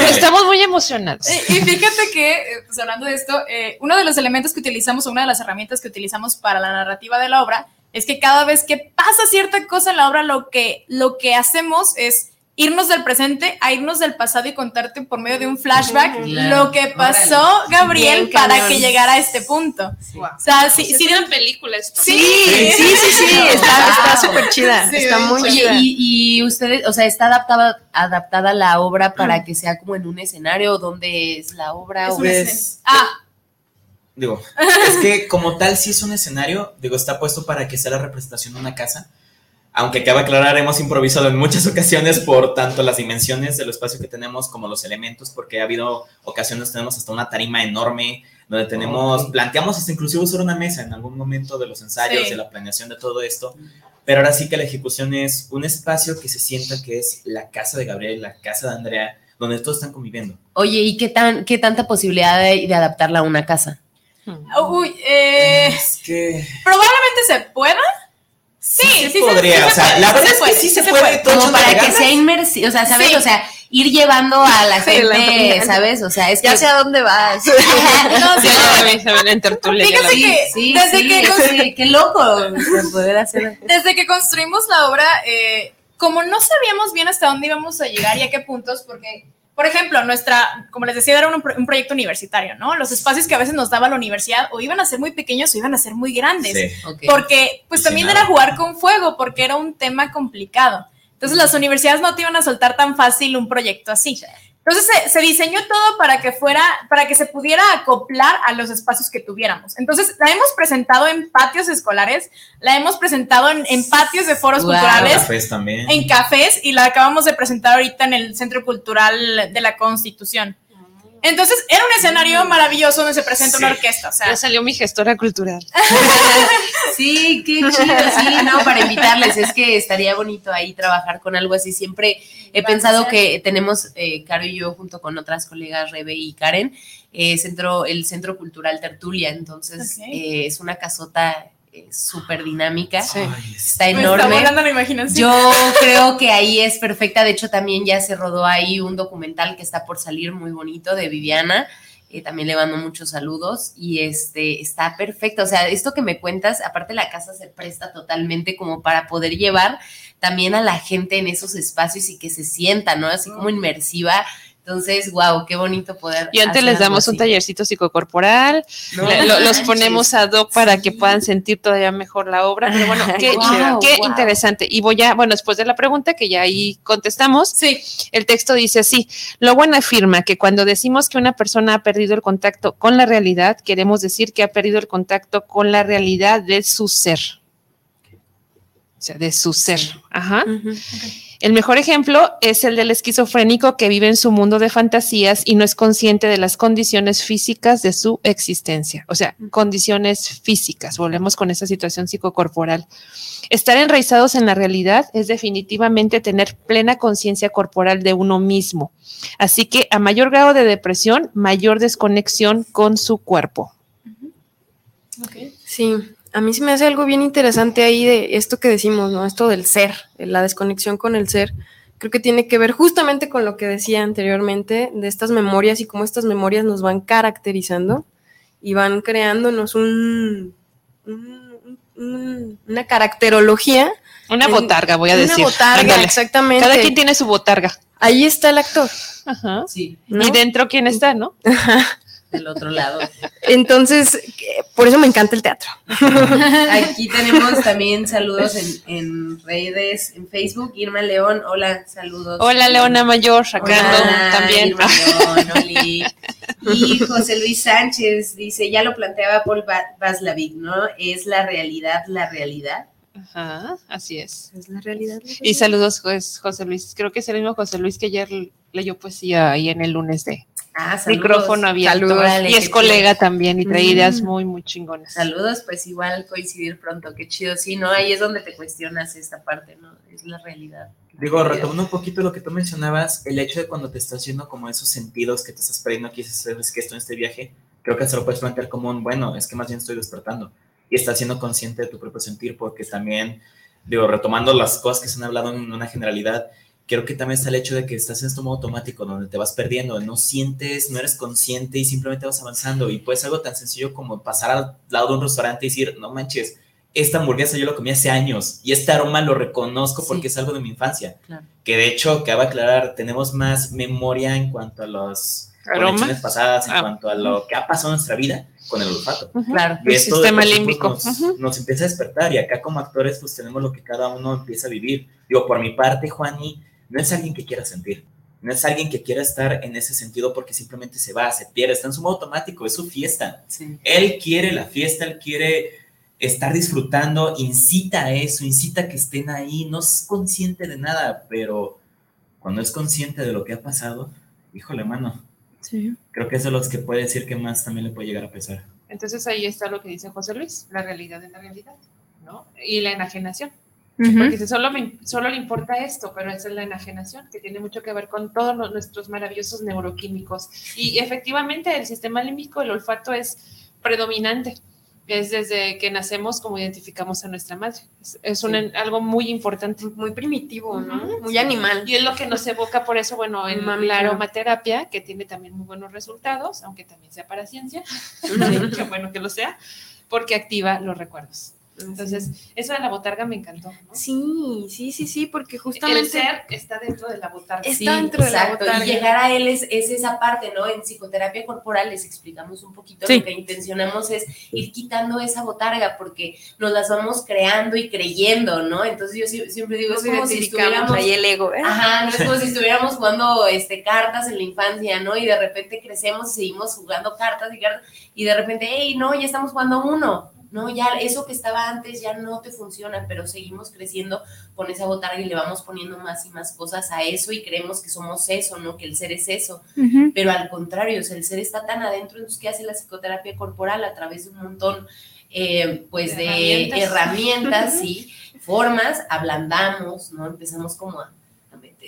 Estamos muy emocionados. Y, fíjate que, eh, pues hablando de esto, eh, uno de los elementos que utilizamos, una de las herramientas que utilizamos para la narrativa de la obra, es que cada vez que pasa cierta cosa en la obra, lo que, lo que hacemos es irnos del presente a irnos del pasado y contarte por medio de un flashback lo que pasó Gabriel para que llegara a este punto. O sea, si, si una película esto. Sí, sí, sí, sí, está súper chida, está muy chida. Y, y, ustedes, o sea, está adaptada, adaptada la obra para que sea como en un escenario donde es la obra o es... Ah, digo, es que como tal sí es un escenario, digo, está puesto para que sea la representación de una casa, aunque cabe aclarar, hemos improvisado en muchas ocasiones por tanto las dimensiones del espacio que tenemos como los elementos, porque ha habido ocasiones, tenemos hasta una tarima enorme, donde tenemos, planteamos hasta inclusive usar una mesa en algún momento de los ensayos, de la planeación de todo esto, pero ahora sí que la ejecución es un espacio que se sienta que es la casa de Gabriel, la casa de Andrea, donde todos están conviviendo. Oye, ¿y qué, tan, qué tanta posibilidad de, adaptarla a una casa? Uy, eh, es que... Probablemente se pueda, Sí, sí, podría, o sea, la verdad es que sí se, puede, como para que sea inmersivo, o sea, ¿sabes? O sea, ir llevando a la gente, ¿sabes? O sea, es ya sé a dónde vas. no, sí, en tertulia. Fíjate que sí, desde que qué loco poder hacer. Desde que construimos la obra, eh, como no sabíamos bien hasta dónde íbamos a llegar y a qué puntos, porque por ejemplo, nuestra, como les decía, era un, proyecto universitario, ¿no? Los espacios que a veces nos daba la universidad o iban a ser muy pequeños o iban a ser muy grandes. Porque, pues también era jugar con fuego, porque era un tema complicado. Entonces, las universidades no te iban a soltar tan fácil un proyecto así. Entonces se, diseñó todo para que fuera, para que se pudiera acoplar a los espacios que tuviéramos. Entonces la hemos presentado en patios escolares, la hemos presentado en, patios de foros culturales, en cafés también. en cafés y la acabamos de presentar ahorita en el Centro Cultural de la Constitución. Entonces, era un escenario maravilloso donde se presenta una orquesta. O sea. Ya salió mi gestora cultural. sí, qué chido, sí, no, para invitarles. Es que estaría bonito ahí trabajar con algo así. Siempre he pensado que tenemos, eh, Caro y yo, junto con otras colegas, Rebe y Karen, eh, centro, el Centro Cultural Tertulia. Entonces, eh, es una casota súper dinámica. Está enorme. Yo creo que ahí es perfecta. De hecho, también ya se rodó ahí un documental que está por salir muy bonito de Viviana. Eh, también le mando muchos saludos y este está perfecto. O sea, esto que me cuentas, aparte la casa se presta totalmente como para poder llevar también a la gente en esos espacios y que se sienta, ¿no? Así como inmersiva entonces, wow, qué bonito poder. Y antes les damos un tallercito psicocorporal, los ponemos a doc para que puedan sentir todavía mejor la obra. Pero bueno, qué, qué interesante. Y voy a, bueno, después de la pregunta que ya ahí contestamos, sí. el texto dice así: Lo bueno afirma que cuando decimos que una persona ha perdido el contacto con la realidad, queremos decir que ha perdido el contacto con la realidad de su ser. O sea, de su ser. Ajá. El mejor ejemplo es el del esquizofrénico que vive en su mundo de fantasías y no es consciente de las condiciones físicas de su existencia. O sea, condiciones físicas. Volvemos con esa situación psicocorporal. Estar enraizados en la realidad es definitivamente tener plena conciencia corporal de uno mismo. Así que a mayor grado de depresión, mayor desconexión con su cuerpo. Sí, a mí se me hace algo bien interesante ahí de esto que decimos, ¿no? Esto del ser, la desconexión con el ser. Creo que tiene que ver justamente con lo que decía anteriormente, de estas memorias y cómo estas memorias nos van caracterizando y van creándonos un, una caracterología. Una botarga, voy a decir. Una botarga, exactamente. Cada quien tiene su botarga. Ahí está el actor. Ajá. Sí. Y dentro, ¿quién está, no? Del otro lado. Entonces, por eso me encanta el teatro. Aquí tenemos también saludos en, redes, en Facebook. Irma León, hola, saludos. Hola, Leona Mayor, sacando también. Irma León, Y José Luis Sánchez dice, ya lo planteaba Paul Vaslavic, ¿no? Es la realidad, la realidad. Ajá, así es. Es la realidad. Y saludos, pues, José Luis. Creo que es el mismo José Luis que ayer leyó poesía ahí en el lunes de ah, micrófono abierto. y es colega también y trae ideas muy, muy chingonas. Saludos, pues igual coincidir pronto, qué chido. Sí, ¿no? Ahí es donde te cuestionas esta parte, ¿no? Es la realidad. Digo, retomando un poquito lo que tú mencionabas, el hecho de cuando te estás haciendo como esos sentidos que te estás perdiendo aquí, es que esto en este viaje, creo que se lo puedes plantear como un, bueno, es que más bien estoy despertando y estás siendo consciente de tu propio sentir, porque también, digo, retomando las cosas que se han hablado en una generalidad, creo que también está el hecho de que estás en este modo automático donde te vas perdiendo, no sientes, no eres consciente y simplemente vas avanzando. Y pues algo tan sencillo como pasar al lado de un restaurante y decir, no manches, esta hamburguesa yo lo comí hace años y este aroma lo reconozco porque es algo de mi infancia. Que de hecho, cabe aclarar, tenemos más memoria en cuanto a las conexiones pasadas, en ah. cuanto a lo que ha pasado en nuestra vida con el olfato. Claro, el sistema límbico. Nos, nos, empieza a despertar y acá como actores pues tenemos lo que cada uno empieza a vivir. Digo, por mi parte, Juani, no es alguien que quiera sentir, no es alguien que quiera estar en ese sentido porque simplemente se va, se pierde, está en su modo automático, es su fiesta. Él quiere la fiesta, él quiere estar disfrutando, incita a eso, incita a que estén ahí, no es consciente de nada, pero cuando es consciente de lo que ha pasado, híjole, mano. Sí. Creo que eso es lo que puede decir que más también le puede llegar a pesar. Entonces ahí está lo que dice José Luis, la realidad es la realidad, ¿no? Y la enajenación. Porque solo, solo le importa esto, pero esa es la enajenación, que tiene mucho que ver con todos nuestros maravillosos neuroquímicos. Y efectivamente el sistema límbico, el olfato es predominante. Es desde que nacemos como identificamos a nuestra madre. Es, un, algo muy importante. Muy primitivo, ¿no? Muy animal. Y es lo que nos evoca por eso, bueno, en la aromaterapia, que tiene también muy buenos resultados, aunque también sea para ciencia, bueno que lo sea, porque activa los recuerdos. Entonces, eso de la botarga me encantó. Sí, sí, sí, sí, porque justamente. El ser está dentro de la botarga. Está dentro de la botarga. Y llegar a él es, esa parte, ¿no? En psicoterapia corporal les explicamos un poquito lo que intencionamos es ir quitando esa botarga porque nos las vamos creando y creyendo, ¿no? Entonces, yo siempre digo, es como si estuviéramos. Ahí el ego, ¿eh? Ajá, no es como si estuviéramos jugando este, cartas en la infancia, ¿no? Y de repente crecemos y seguimos jugando cartas y cartas, y de repente, hey, no, ya estamos jugando uno no, ya eso que estaba antes ya no te funciona, pero seguimos creciendo con esa botarga y le vamos poniendo más y más cosas a eso y creemos que somos eso, ¿no? Que el ser es eso. Pero al contrario, el ser está tan adentro, entonces, ¿qué hace la psicoterapia corporal? A través de un montón, eh, pues, de, herramientas, y formas, ablandamos, ¿no? Empezamos como a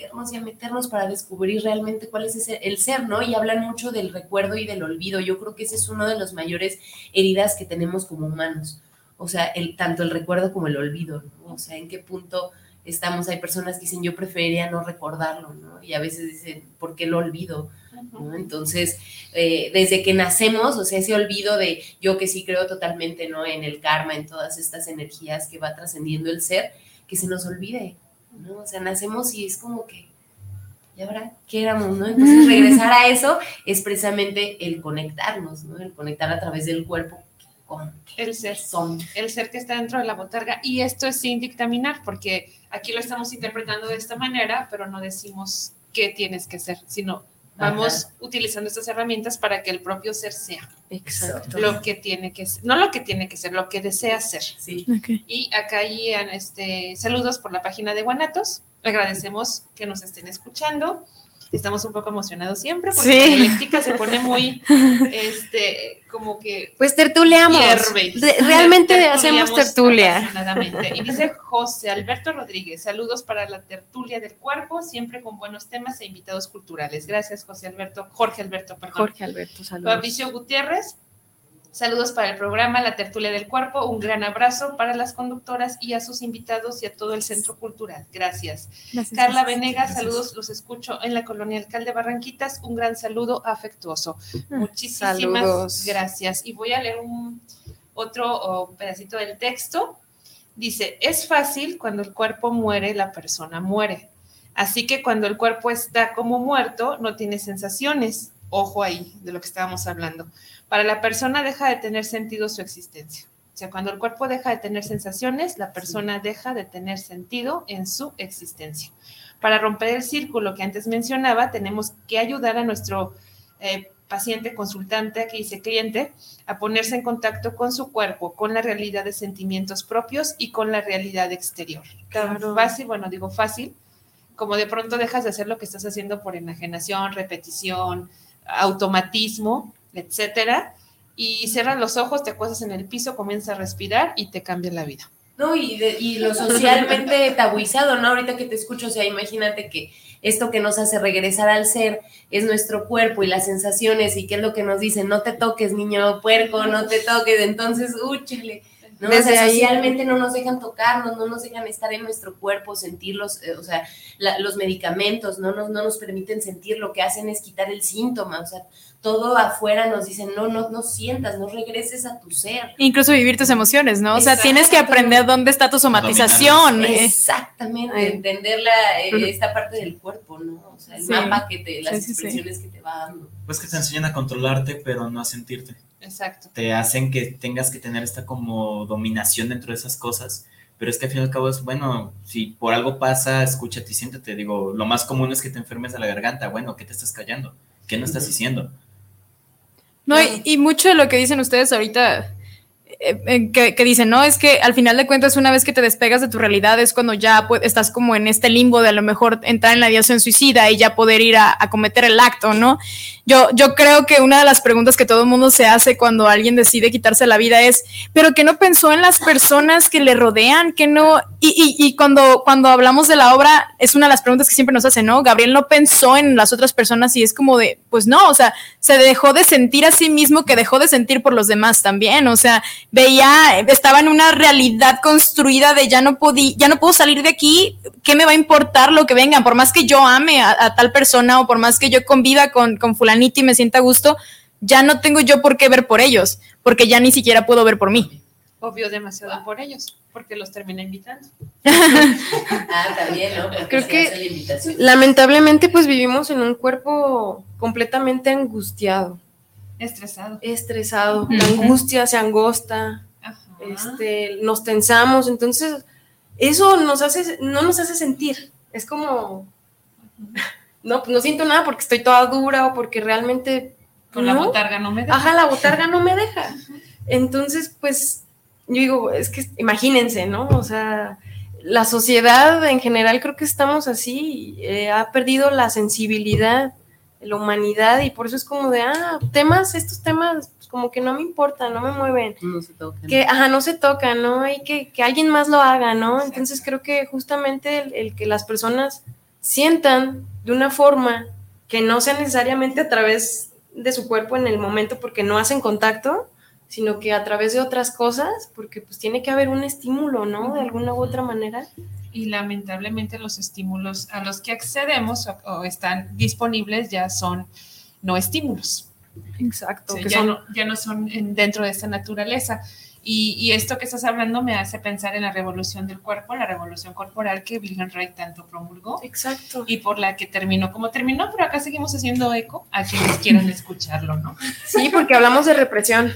meternos y a meternos para descubrir realmente cuál es el ser, ¿no? Y hablan mucho del recuerdo y del olvido. Yo creo que ese es uno de los mayores heridas que tenemos como humanos. O sea, el, tanto el recuerdo como el olvido, ¿no? O sea, en qué punto estamos. Hay personas que dicen, yo preferiría no recordarlo, ¿no? Y a veces dicen, ¿por qué lo olvido? ¿no? Entonces, eh, desde que nacemos, o sea, ese olvido de yo que sí creo totalmente, ¿no? En el karma, en todas estas energías que va trascendiendo el ser, que se nos olvide, ¿no? O sea, nacemos y es como que, ¿y ahora qué éramos, no? Entonces, regresar a eso es precisamente el conectarnos, ¿no? El conectar a través del cuerpo con el ser. Son. El ser que está dentro de la botarga. Y esto es sin dictaminar, porque aquí lo estamos interpretando de esta manera, pero no decimos qué tienes que ser, sino vamos utilizando estas herramientas para que el propio ser sea. Exacto. Lo que tiene que ser, no lo que tiene que ser, lo que desea ser. Sí. Y acá hay este, saludos por la página de Guanatos. Agradecemos que nos estén escuchando estamos un poco emocionados siempre porque la dialéctica se pone muy, este, como que... Pues tertuleamos. realmente hacemos tertulia. Y dice José Alberto Rodríguez, saludos para la tertulia del cuerpo, siempre con buenos temas e invitados culturales. Gracias, José Alberto, Jorge Alberto, perdón. Jorge Alberto, saludos. Fabricio Gutiérrez, Saludos para el programa La Tertulia del Cuerpo. Un gran abrazo para las conductoras y a sus invitados y a todo el Centro Cultural. Gracias. Carla Venegas, saludos, los escucho en la colonia Alcalde Barranquitas. Un gran saludo afectuoso. Mm, Muchísimas gracias. Y voy a leer un otro pedacito del texto. Dice, es fácil cuando el cuerpo muere, la persona muere. Así que cuando el cuerpo está como muerto, no tiene sensaciones. Ojo ahí de lo que estábamos hablando para la persona deja de tener sentido su existencia. O sea, cuando el cuerpo deja de tener sensaciones, la persona deja de tener sentido en su existencia. Para romper el círculo que antes mencionaba, tenemos que ayudar a nuestro eh, paciente, consultante, aquí dice cliente, a ponerse en contacto con su cuerpo, con la realidad de sentimientos propios y con la realidad exterior. Claro. Fácil, bueno, digo fácil, como de pronto dejas de hacer lo que estás haciendo por enajenación, repetición, automatismo, etcétera, y cierras los ojos, te acuestas en el piso, comienzas a respirar y te cambia la vida. No, y, y lo socialmente tabuizado, ¿no? Ahorita que te escucho, o sea, imagínate que esto que nos hace regresar al ser es nuestro cuerpo y las sensaciones y qué es lo que nos dicen, no te toques, niño puerco, no te toques, entonces, úchale, ¿no? Desde socialmente no nos dejan tocarnos, no nos dejan estar en nuestro cuerpo, sentirlos, eh, o sea, los medicamentos no nos, no nos permiten sentir, lo que hacen es quitar el síntoma, o sea, todo afuera nos dicen, no, no, no sientas, no regreses a tu ser. Incluso vivir tus emociones, ¿no? O sea, tienes que aprender dónde está tu somatización. Exactamente, entender eh, esta parte del cuerpo, ¿no? O sea, el mapa que te, las expresiones que te va dando. Pues que te enseñan a controlarte, pero no a sentirte. Exacto. Te hacen que tengas que tener esta como dominación dentro de esas cosas. Pero es que al fin y al cabo es, bueno, si por algo pasa, escúchate y siéntate. Digo, lo más común es que te enfermes de la garganta. Bueno, ¿qué te estás callando? ¿Qué no estás diciendo? No, y, mucho de lo que dicen ustedes ahorita, eh, que, dicen, no, es que al final de cuentas, una vez que te despegas de tu realidad, es cuando ya estás como en este limbo de a lo mejor entrar en la ideación suicida y ya poder ir a, a cometer el acto, ¿no? Yo, yo creo que una de las preguntas que todo el mundo se hace cuando alguien decide quitarse la vida es, pero que no pensó en las personas que le rodean, que no, y, y, cuando, cuando hablamos de la obra, es una de las preguntas que siempre nos hacen, ¿no? Gabriel no pensó en las otras personas y es como de, pues no, o sea, se dejó de sentir a sí mismo que dejó de sentir por los demás también, o sea, veía, estaba en una realidad construida de ya no podía, ya no puedo salir de aquí, ¿qué me va a importar lo que vengan? Por más que yo ame a, a tal persona o por más que yo conviva con, con fulano y me sienta a gusto, ya no tengo yo por qué ver por ellos, porque ya ni siquiera puedo ver por mí. Obvio demasiado por ellos, porque los termina invitando. ah, también, ¿no? Creo que lamentablemente pues vivimos en un cuerpo completamente angustiado. Estresado. Estresado. La angustia se angosta. Este, nos tensamos, entonces eso nos hace, no nos hace sentir. Es como, no, pues no siento nada porque estoy toda dura o porque realmente... Con la botarga no me deja. Ajá, la botarga no me deja. Entonces, pues, yo digo, es que imagínense, ¿no? O sea, la sociedad en general creo que estamos así, eh, ha perdido la sensibilidad, la humanidad, y por eso es como de, ah, temas, estos temas, pues, como que no me importan, no me mueven. No se tocan. Que, ajá, no se tocan, ¿no? Hay que, que alguien más lo haga, ¿no? Entonces creo que justamente el que las personas sientan de una forma que no sea necesariamente a través de su cuerpo en el momento porque no hacen contacto, sino que a través de otras cosas, porque pues tiene que haber un estímulo, ¿no? De alguna u otra manera. Y lamentablemente los estímulos a los que accedemos o, están disponibles ya son no estímulos. Exacto. ya, no, ya no son dentro de esa naturaleza. Y, esto que estás hablando me hace pensar en la revolución del cuerpo, la revolución corporal que Wilhelm Reich tanto promulgó. Exacto. Y por la que terminó como terminó, pero acá seguimos haciendo eco a quienes quieran escucharlo, ¿no? Sí, porque hablamos de represión.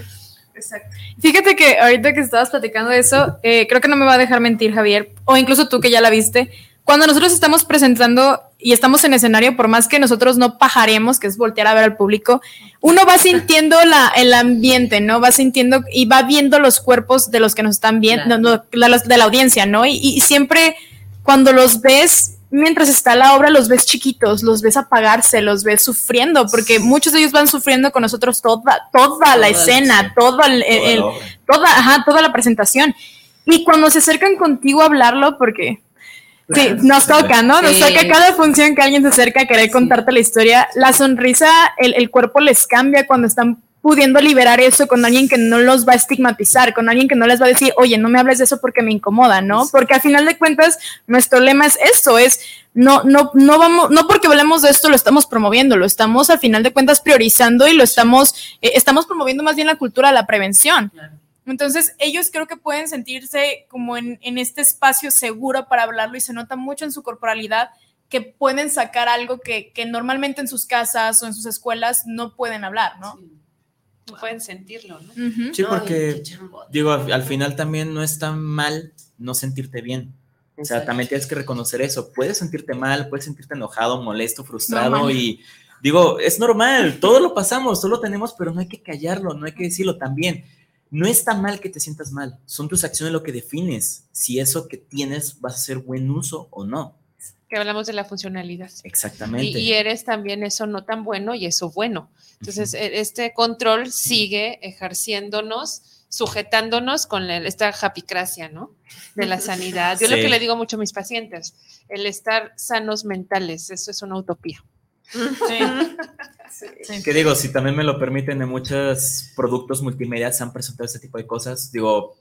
Exacto. Fíjate que ahorita que estabas platicando de eso, eh, creo que no me va a dejar mentir, Javier, o incluso tú que ya la viste. Cuando nosotros estamos presentando y estamos en escenario, por más que nosotros no pajaremos, que es voltear a ver al público, uno va sintiendo la, el ambiente, ¿no? Va sintiendo y va viendo los cuerpos de los que nos están viendo, de, la audiencia, ¿no? Y, siempre cuando los ves, mientras está la obra, los ves chiquitos, los ves apagarse, los ves sufriendo, porque muchos de ellos van sufriendo con nosotros toda, toda, la escena, todo el, toda, ajá, toda la presentación. Y cuando se acercan contigo a hablarlo, porque Sí, nos toca, ¿no? Nos toca cada función que alguien se acerca a querer contarte la historia. La sonrisa, el, el, cuerpo les cambia cuando están pudiendo liberar eso con alguien que no los va a estigmatizar, con alguien que no les va a decir, oye, no me hables de eso porque me incomoda, ¿no? Porque al final de cuentas, nuestro lema es esto, es no, no, no vamos, no porque hablemos de esto lo estamos promoviendo, lo estamos al final de cuentas priorizando y lo estamos, eh, estamos promoviendo más bien la cultura de la prevención. Entonces, ellos creo que pueden sentirse como en, este espacio seguro para hablarlo y se nota mucho en su corporalidad que pueden sacar algo que, normalmente en sus casas o en sus escuelas no pueden hablar, ¿no? No pueden sentirlo, ¿no? Sí, porque, digo, al, final también no es tan mal no sentirte bien. O sea, también tienes que reconocer eso. Puedes sentirte mal, puedes sentirte enojado, molesto, frustrado y digo, es normal, todo lo pasamos, solo tenemos, pero no hay que callarlo, no hay que decirlo también no está mal que te sientas mal, son tus acciones lo que defines si eso que tienes vas a hacer buen uso o no. Que hablamos de la funcionalidad. Exactamente. Y, eres también eso no tan bueno y eso bueno. Entonces, e, este control sigue ejerciéndonos, sujetándonos con esta japicracia, ¿no? De la sanidad. Yo lo que le digo mucho a mis pacientes, el estar sanos mentales, eso es una utopía. Sí. Que digo, si también me lo permiten, en muchos productos multimedia se han presentado este tipo de cosas. Digo,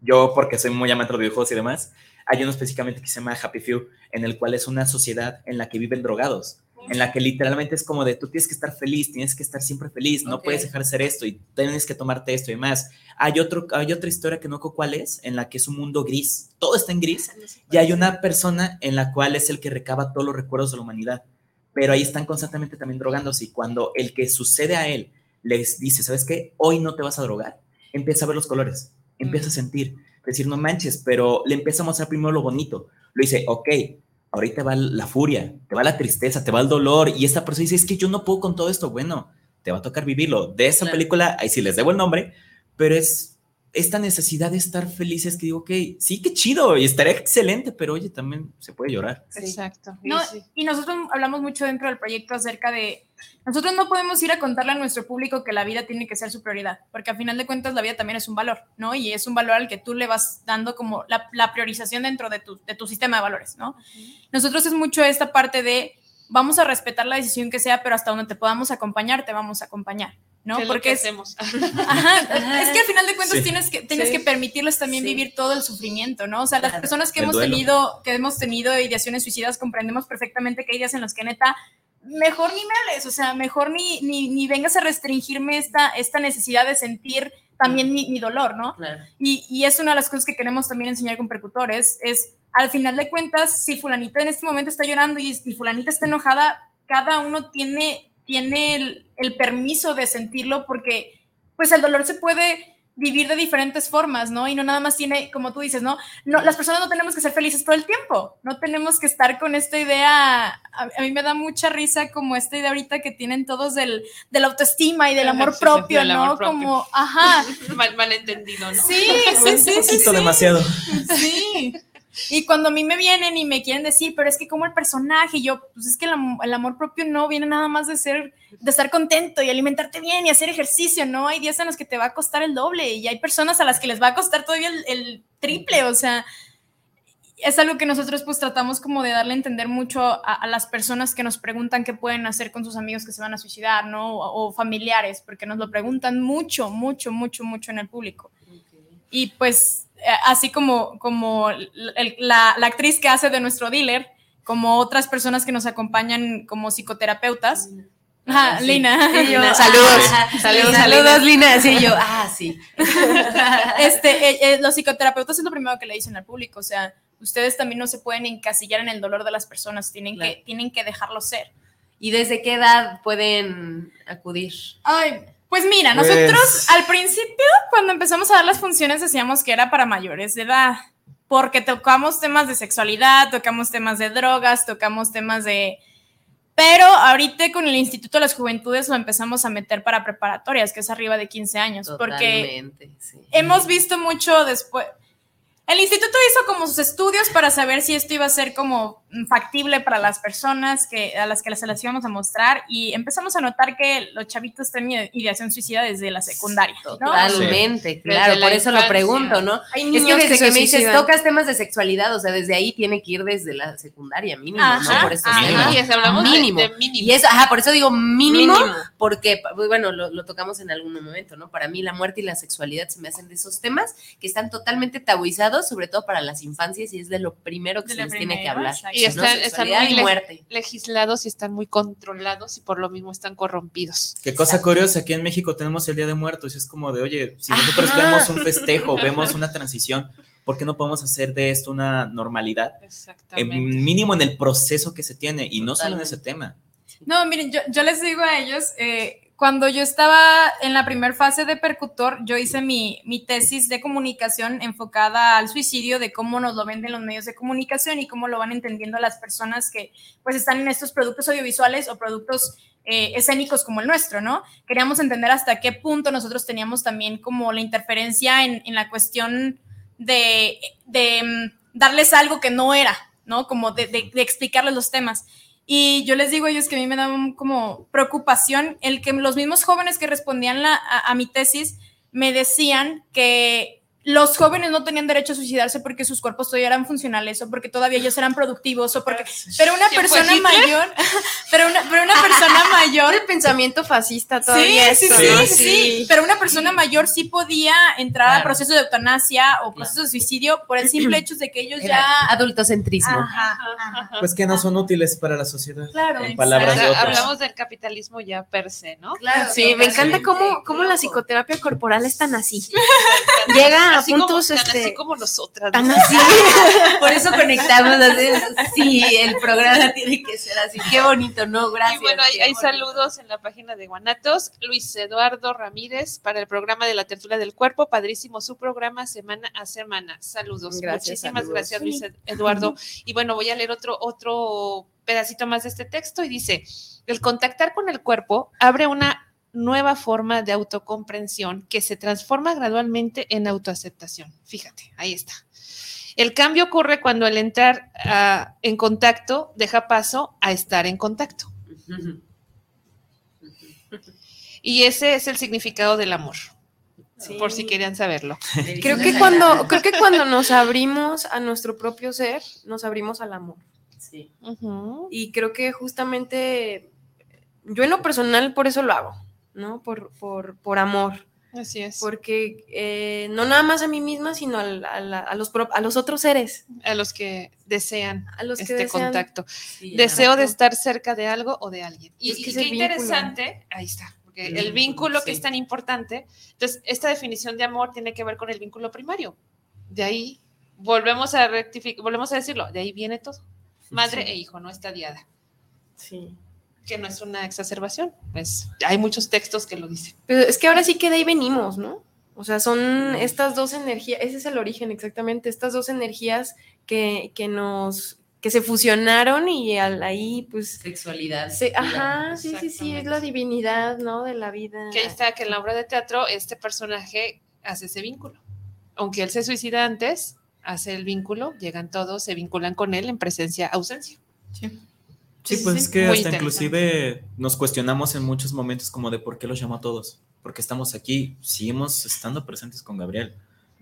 yo porque soy muy amante de los videojuegos y demás, hay uno específicamente que se llama Happy Few, en el cual es una sociedad en la que viven drogados, en la que literalmente es como de tú tienes que estar feliz, tienes que estar siempre feliz, no puedes dejar de hacer esto y tienes que tomarte esto y más. Hay, otro, hay otra historia que no sé cuál es, en la que es un mundo gris, todo está en gris, y hay una persona en la cual es el que recaba todos los recuerdos de la humanidad, pero ahí están constantemente también drogándose y cuando el que sucede a él les dice, ¿sabes qué? Hoy no te vas a drogar, empieza a ver los colores, empieza a sentir, decir, no manches, pero le empieza a mostrar primero lo bonito. Lo dice, ok, ahorita va la furia, te va la tristeza, te va el dolor, y esta persona dice, es que yo no puedo con todo esto. Bueno, te va a tocar vivirlo. De esa película, ahí sí les debo el nombre, pero es esta necesidad de estar felices que digo, ok, sí, qué chido y estaría excelente, pero oye, también se puede llorar. Exacto. Y nosotros hablamos mucho dentro del proyecto acerca de, nosotros no podemos ir a contarle a nuestro público que la vida tiene que ser su prioridad, porque a final de cuentas la vida también es un valor, ¿no? Y es un valor al que tú le vas dando como la, priorización dentro de tu, de tu, sistema de valores, ¿no? Nosotros es mucho esta parte de, vamos a respetar la decisión que sea, pero hasta donde te podamos acompañar, te vamos a acompañar. ¿no? Porque es, hacemos. Ajá, es que al final de cuentas tienes que tienes que permitirles también vivir todo el sufrimiento, ¿no? O sea, las personas que hemos tenido que hemos tenido ideaciones suicidas comprendemos perfectamente que hay días en los que neta mejor ni me hables, o sea, mejor ni, ni, vengas a restringirme esta, esta necesidad de sentir también mi, dolor, ¿no? Y, y, es una de las cosas que queremos también enseñar con percutores, es al final de cuentas, si fulanita en este momento está llorando y, y fulanita está enojada, cada uno tiene tiene el, permiso de sentirlo porque pues el dolor se puede vivir de diferentes formas, ¿no? Y no nada más tiene, como tú dices, ¿no? no las personas no tenemos que ser felices todo el tiempo, no tenemos que estar con esta idea, a, mí me da mucha risa como esta idea ahorita que tienen todos del, la autoestima y del amor propio, ¿no? Como, ajá. Mal, malentendido, ¿no? Sí, sí, sí. Un poquito demasiado. Sí. Y cuando a mí me vienen y me quieren decir, pero es que como el personaje, yo, pues es que el, amor propio no viene nada más de ser, de estar contento y alimentarte bien y hacer ejercicio, ¿no? Hay días en los que te va a costar el doble y hay personas a las que les va a costar todavía el, triple, o sea, es algo que nosotros pues tratamos como de darle a entender mucho a, las personas que nos preguntan qué pueden hacer con sus amigos que se van a suicidar, ¿no? O, familiares, porque nos lo preguntan mucho, mucho, mucho, mucho en el público. Y pues así como, como la, actriz que hace de nuestro dealer, como otras personas que nos acompañan como psicoterapeutas. Ah, Lina. saludos. saludos. Saludos, Lina. Sí, yo, ah, sí. este, eh, eh, los psicoterapeutas es lo primero que le dicen al público. O sea, ustedes también no se pueden encasillar en el dolor de las personas, tienen, que, tienen que dejarlo ser. ¿Y desde qué edad pueden acudir? Ay, pues mira, pues nosotros al principio, cuando empezamos a dar las funciones, decíamos que era para mayores de edad, porque tocamos temas de sexualidad, tocamos temas de drogas, tocamos temas de... Pero ahorita con el Instituto de las Juventudes lo empezamos a meter para preparatorias, que es arriba de 15 años, porque hemos visto mucho después, el instituto hizo como sus estudios para saber si esto iba a ser como factible para las personas que, a las que se las íbamos a mostrar y empezamos a notar que los chavitos tienen ideación suicida desde la secundaria. Totalmente, claro, por eso lo pregunto, ¿no? es que desde que, me dices, tocas temas de sexualidad, o sea, desde ahí tiene que ir desde la secundaria, mínimo, ¿no? Por eso mínimo. Y hablamos mínimo. De, mínimo. Y eso, ajá, por eso digo mínimo, porque, bueno, lo, lo, tocamos en algún momento, ¿no? Para mí la muerte y la sexualidad se me hacen de esos temas que están totalmente tabuizados sobre todo para las infancias, y es de lo primero que se les tiene que hablar. Y están, muy muerte. legislados y están muy controlados y por lo mismo están corrompidos. Qué cosa curiosa, aquí en México tenemos el Día de Muertos y es como de, oye, si nosotros vemos un festejo, vemos una transición, ¿por qué no podemos hacer de esto una normalidad? Exactamente. mínimo en el proceso que se tiene y no solo en ese tema. No, miren, yo, yo les digo a ellos, eh, cuando yo estaba en la primera fase de percutor, yo hice mi, mi, tesis de comunicación enfocada al suicidio, de cómo nos lo venden los medios de comunicación y cómo lo van entendiendo las personas que pues están en estos productos audiovisuales o productos eh, escénicos como el nuestro, ¿no? Queríamos entender hasta qué punto nosotros teníamos también como la interferencia en, en la cuestión de, de, mm, darles algo que no era, ¿no? Como de, de, de explicarles los temas. Y yo les digo a ellos que a mí me da como preocupación el que los mismos jóvenes que respondían a, mi tesis me decían que los jóvenes no tenían derecho a suicidarse porque sus cuerpos todavía eran funcionales o porque todavía ellos eran productivos o porque pero una persona mayor pero una, pero una persona mayor el pensamiento fascista todavía sí, sí, sí, pero una persona mayor sí podía entrar al proceso de eutanasia o proceso de suicidio por el simple hecho de que ellos ya adultocentrismo. Pues que no son útiles para la sociedad claro en palabras de hablamos del capitalismo ya per se no claro. Sí me encanta cómo, cómo la psicoterapia corporal es tan así. Llega así puntos, como, este, así como nosotras. Por eso conectamos. sí, el programa tiene que ser así. Qué bonito, ¿no? Gracias. Y bueno, hay, saludos en la página de Guanatos. Luis Eduardo Ramírez para el programa de la tertulia del cuerpo. Padrísimo su programa semana a semana. Saludos. Muchísimas gracias, Luis Eduardo. Y bueno, voy a leer otro, otro pedacito más de este texto y dice, el contactar con el cuerpo abre una nueva forma de autocomprensión que se transforma gradualmente en autoaceptación. Fíjate, ahí está. El cambio ocurre cuando al entrar ah, en contacto deja paso a estar en contacto. Y ese es el significado del amor. Por si querían saberlo. Creo que cuando, creo que cuando nos abrimos a nuestro propio ser, nos abrimos al amor. Sí. Y creo que justamente yo en lo personal por eso lo hago. ¿No? Por, por, por amor. Así es. Porque eh, no nada más a mí misma, sino a, los, a los otros seres. A los que desean a los este contacto. Deseo de estar cerca de algo o de alguien. Y, qué interesante, ahí está, porque el vínculo que es tan importante. Entonces, esta definición de amor tiene que ver con el vínculo primario. De ahí volvemos a rectificar, volvemos a decirlo, de ahí viene todo. Madre e hijo, no está diada. Sí que no es una exacerbación. Pues hay muchos textos que lo dicen. Pero es que ahora sí que de ahí venimos, ¿no? O sea, son estas dos energías, ese es el origen exactamente, estas dos energías que, que nos, que se fusionaron y al, ahí pues... Sexualidad. ajá, sí, sí, sí, es la divinidad, ¿no? De la vida. Que ahí está, que en la obra de teatro este personaje hace ese vínculo. Aunque él se suicida antes, hace el vínculo, llegan todos, se vinculan con él en presencia-ausencia. Sí. Sí, pues es que hasta inclusive nos cuestionamos en muchos momentos como de por qué los llamo a todos, porque estamos aquí, seguimos estando presentes con Gabriel.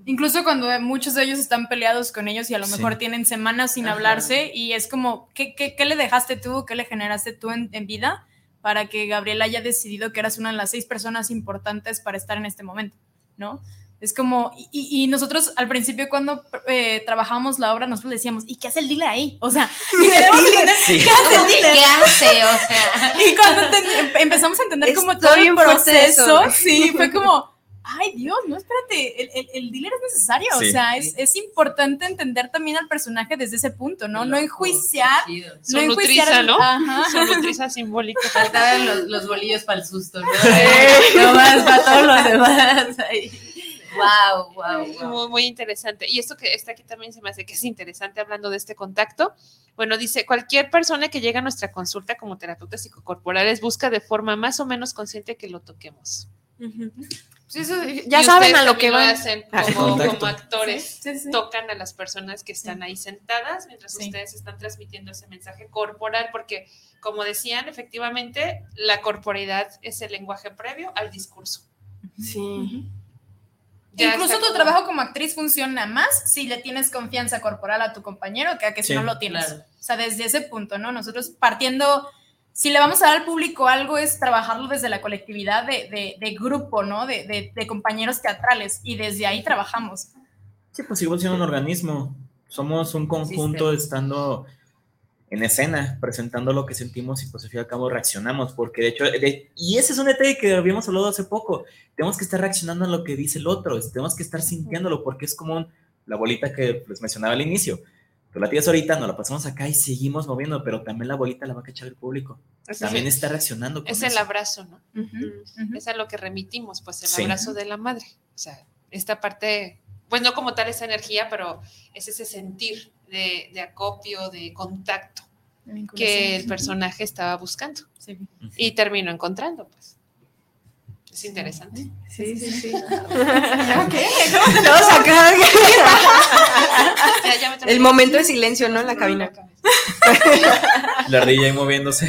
Incluso cuando muchos de ellos están peleados con ellos y a lo mejor tienen semanas sin hablarse y es como, ¿qué, ¿qué, qué, le dejaste tú, qué le generaste tú en, en vida para que Gabriel haya decidido que eras una de las seis personas importantes para estar en este momento? ¿No? Es como, y, nosotros al principio cuando eh, trabajamos la obra, nosotros decíamos, ¿y qué hace el dealer ahí? O sea, ¿qué hace el ¿Qué hace? O sea. Y cuando empezamos a entender como todo el proceso, sí, fue como, ay Dios, no, espérate, el, el, dealer es necesario, o sea, es, es, importante entender también al personaje desde ese punto, ¿no? No enjuiciar, no enjuiciar. ¿no? Ajá. Simbólica. Faltaban los, los bolillos para el susto, ¿no? no más para todos los demás ahí. Wow, wow, Muy, muy interesante. Y esto que está aquí también se me hace que es interesante hablando de este contacto. Bueno, dice, cualquier persona que llega a nuestra consulta como terapeutas psicocorporales busca de forma más o menos consciente que lo toquemos. Pues ya saben a lo que van. hacen ah, como, actores, tocan a las personas que están ahí sentadas mientras ustedes están transmitiendo ese mensaje corporal, porque como decían, efectivamente, la corporalidad es el lenguaje previo al discurso. Sí. Incluso tu trabajo como actriz funciona más si le tienes confianza corporal a tu compañero que a que si no lo tienes. O sea, desde ese punto, ¿no? Nosotros partiendo, si le vamos a dar al público algo es trabajarlo desde la colectividad de, de, grupo, ¿no? De, de, compañeros teatrales y desde ahí trabajamos. Sí, pues igual siendo un organismo. Somos un conjunto estando en escena, presentando lo que sentimos y pues al fin y al cabo reaccionamos, porque de hecho, y ese es un detalle que habíamos hablado hace poco, tenemos que estar reaccionando a lo que dice el otro, tenemos que estar sintiéndolo, porque es como la bolita que les mencionaba al inicio, tú la tienes ahorita, nos la pasamos acá y seguimos moviendo, pero también la bolita la va a cachar el público, también está reaccionando. es el abrazo, ¿no? Es a lo que remitimos, pues el abrazo de la madre, o sea, esta parte, pues no como tal esa energía, pero es ese sentir de, acopio, de contacto que el personaje estaba buscando. Y terminó encontrando, pues. Es interesante. Sí, sí, sí. El momento de silencio, ¿no? En la cabina. La ardilla ahí moviéndose.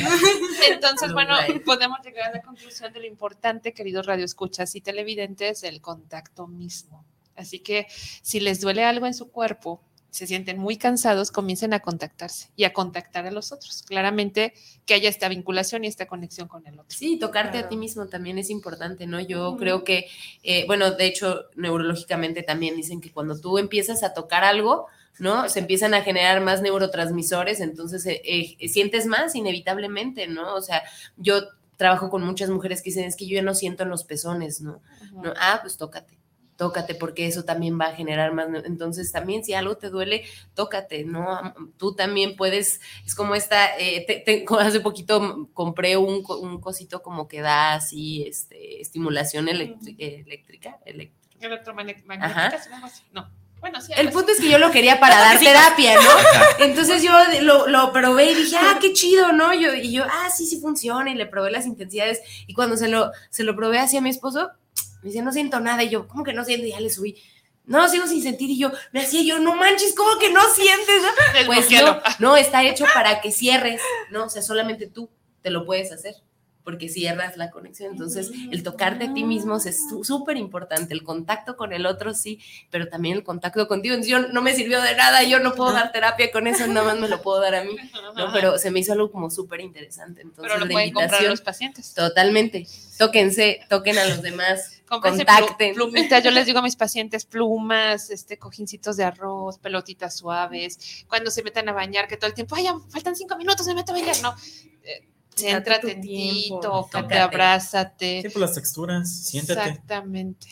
Entonces, bueno, podemos llegar a la conclusión de lo importante, queridos radioescuchas y televidentes, del contacto mismo Así que si les duele algo en su cuerpo, se sienten muy cansados, comiencen a contactarse y a contactar a los otros. Claramente que haya esta vinculación y esta conexión con el otro. Sí, tocarte a ti mismo también es importante, ¿no? Yo creo que, eh, bueno, de hecho, neurológicamente también dicen que cuando tú empiezas a tocar algo, ¿no? Se empiezan a generar más neurotransmisores, entonces eh, eh, sientes más inevitablemente, ¿no? O sea, yo trabajo con muchas mujeres que dicen, es que yo ya no siento en los pezones, ¿no? ¿no? Ah, pues tócate tócate porque eso también va a generar más. Entonces también si algo te duele, tócate, ¿no? Tú también puedes, es como esta, eh, hace poquito compré un, un, cosito como que da así, este, estimulación eléctrica. Electromagnética, no. Bueno, sí, el punto es que yo lo quería para dar terapia, ¿no? Entonces yo lo, lo, probé y dije, ah, qué chido, ¿no? Yo, y yo, ah, sí, sí funciona, y le probé las intensidades. Y cuando se lo, se lo probé hacia mi esposo, me dice, no siento nada. Y yo, ¿cómo que no siento? Y ya le subí. No, sigo sin sentir. Y yo, me hacía yo, no manches, ¿cómo que no sientes? Pues no, no, está hecho para que cierres, ¿no? O sea, solamente tú te lo puedes hacer porque cierras la conexión. Entonces, el tocarte a ti mismo es súper importante. El contacto con el otro, sí, pero también el contacto contigo. yo no me sirvió de nada, yo no puedo dar terapia con eso, nada más me lo puedo dar a mí. ¿no? Pero se me hizo algo como súper interesante. Entonces, pero lo pueden comprar los pacientes. Totalmente. Tóquense, toquen a los demás. contacten. Plumitas, yo les digo a mis pacientes plumas, este, cojincitos de arroz, pelotitas suaves, cuando se metan a bañar, que todo el tiempo, ay, ya faltan cinco minutos, me meto a bañar, no. Eh, Céntrate tantito, te abrázate. Sí, por las texturas, siéntate. Exactamente.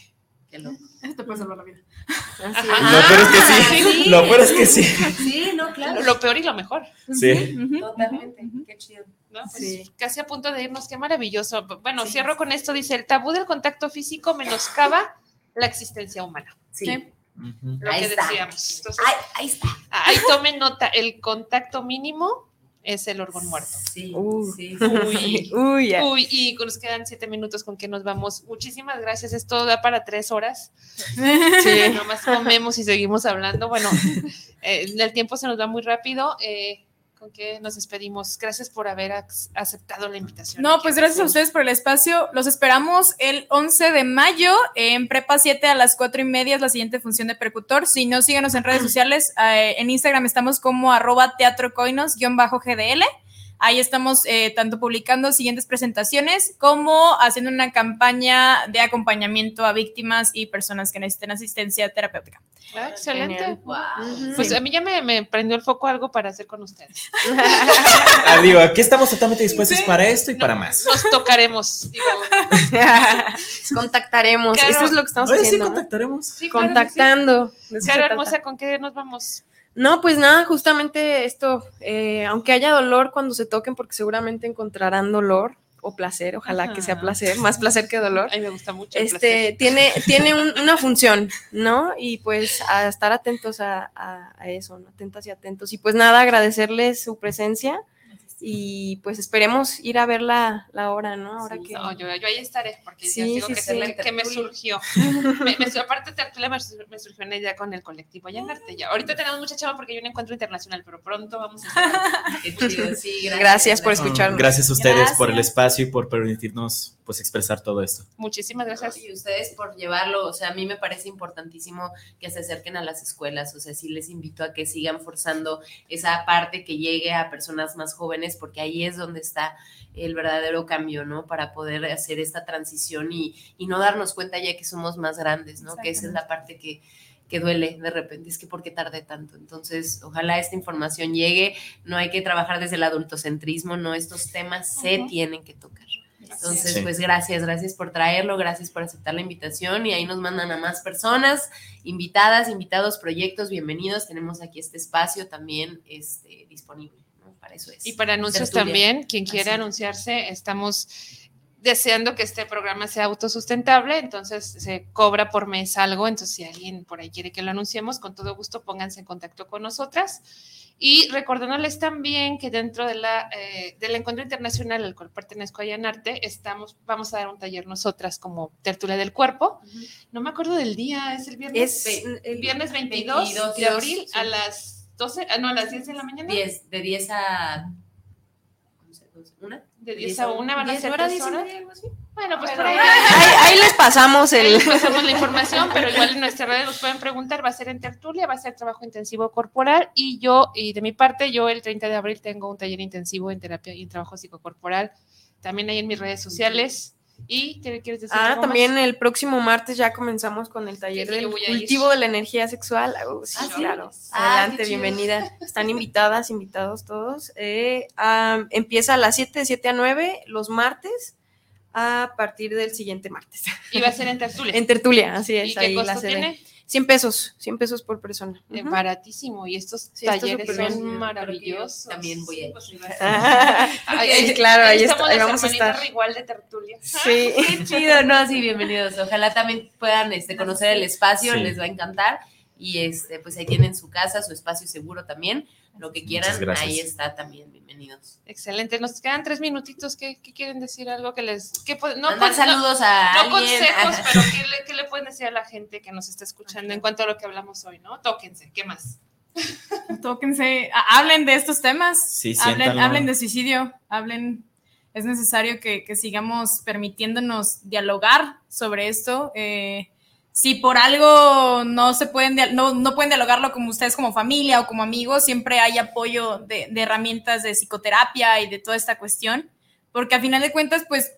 Qué loco. Eso te puede salvar la vida. Lo peor es que sí. Lo peor es que sí. Sí, no, claro. Lo peor y lo mejor. Sí. Totalmente. Qué chido. ¿no? Pues sí. Casi a punto de irnos, qué maravilloso. Bueno, cierro con esto, dice, el tabú del contacto físico menoscaba la existencia humana. Sí. Lo ahí que está. decíamos. ahí, ahí, está. Ahí tomen nota, el contacto mínimo es el órgano muerto. Sí, uh, sí. Uy, uy, uy, y nos quedan siete minutos con que nos vamos. Muchísimas gracias. Esto da para tres horas. Sí. Nomás comemos y seguimos hablando. Bueno, eh, el tiempo se nos va muy rápido. Eh, con que nos despedimos. Gracias por haber aceptado la invitación. No, pues gracias a ustedes por el espacio. Los esperamos el 11 de mayo en Prepa 7 a las 4 y media es la siguiente función de Percutor. Si no, síganos en redes sociales. Eh, en Instagram estamos como arroba teatrocoinos-gdl. Ahí estamos eh, tanto publicando siguientes presentaciones como haciendo una campaña de acompañamiento a víctimas y personas que necesiten asistencia terapéutica. Ah, excelente. Pues a mí ya me, prendió el foco algo para hacer con ustedes. ah, digo, aquí estamos totalmente dispuestos para esto y para más. Nos tocaremos, contactaremos. Eso es lo que estamos haciendo. Sí, contactaremos. Contactando. Claro, hermosa, ¿con qué nos vamos? No, pues nada, justamente esto, eh, aunque haya dolor cuando se toquen, porque seguramente encontrarán dolor o placer, ojalá que sea placer, más placer que dolor. A mí me gusta mucho. Este, tiene, tiene una función, ¿no? Y pues a estar atentos a, a eso, ¿no? Atentas y atentos. Y pues nada, agradecerles su presencia y pues esperemos ir a ver la, la hora, ¿no? Ahora que... No, yo, yo, ahí estaré, porque sí, digo que, que, me surgió. me, me, aparte, me, me, surgió una idea con el colectivo ya ya. Ahorita tenemos mucha chava porque hay un encuentro internacional, pero pronto vamos a estar. Qué chido, sí, gracias. gracias por escucharnos. gracias a ustedes por el espacio y por permitirnos pues expresar todo esto. Muchísimas gracias. Y ustedes por llevarlo, o sea, a mí me parece importantísimo que se acerquen a las escuelas, o sea, sí les invito a que sigan forzando esa parte que llegue a personas más jóvenes, porque ahí es donde está el verdadero cambio, ¿no? Para poder hacer esta transición y, y no darnos cuenta ya que somos más grandes, ¿no? Que esa es la parte que, que duele de repente, es que ¿por qué tardé tanto? Entonces, ojalá esta información llegue, no hay que trabajar desde el adultocentrismo, no, estos temas se tienen que tocar. Entonces, pues gracias, gracias por traerlo, gracias por aceptar la invitación y ahí nos mandan a más personas, invitadas, invitados, proyectos, bienvenidos. Tenemos aquí este espacio también este, disponible, Para eso es. Y para anuncios también, quien quiera anunciarse, estamos deseando que este programa sea autosustentable, entonces se cobra por mes algo, entonces si alguien por ahí quiere que lo anunciemos, con todo gusto pónganse en contacto con nosotras. Y recordándoles también que dentro de la, eh, del encuentro internacional al cual pertenezco a estamos, vamos a dar un taller nosotras como tertulia del cuerpo. No me acuerdo del día, es el viernes, el viernes 22, de abril a las 12, ah, no, a las 10 de la mañana. 10, de 10 a... ¿Una? De 10 a 1 van a ser horas. Bueno, pues ahí, les pasamos el... les pasamos la información, pero igual en nuestras redes nos pueden preguntar, va a ser en tertulia, va a ser trabajo intensivo corporal y yo, y de mi parte, yo el 30 de abril tengo un taller intensivo en terapia y en trabajo psicocorporal, también ahí en mis redes sociales. ¿Y qué quieres decir? Ah, también el próximo martes ya comenzamos con el taller del cultivo de la energía sexual. Uh, sí, ah, claro. Ah, Adelante, bienvenida. Están invitadas, invitados todos. Eh, empieza a las 7, de 7 a 9 los martes a partir del siguiente martes. ¿Y va a ser en tertulia? en tertulia, así es. ¿Y qué costo tiene? 100 pesos, 100 pesos por persona. Eh, baratísimo. Y estos talleres son maravillosos. También voy a ir. Pues, claro, ahí, vamos a estar. igual de tertulia. Sí. Qué chido, no, sí, bienvenidos. Ojalá también puedan este, conocer el espacio, les va a encantar. Y este, pues ahí tienen su casa, su espacio seguro también lo que quieran, ahí está también, bienvenidos. Excelente, nos quedan tres minutitos, ¿qué, quieren decir? Algo que les... Que, no saludos a No consejos, pero ¿qué le, pueden decir a la gente que nos está escuchando en cuanto a lo que hablamos hoy, no? Tóquense, ¿qué más? Tóquense, hablen de estos temas, sí, hablen, hablen de suicidio, hablen es necesario que, que, sigamos permitiéndonos dialogar sobre esto. Eh, si por algo no se pueden, no, no pueden dialogarlo como ustedes como familia o como amigos, siempre hay apoyo de, herramientas de psicoterapia y de toda esta cuestión, porque a final de cuentas, pues,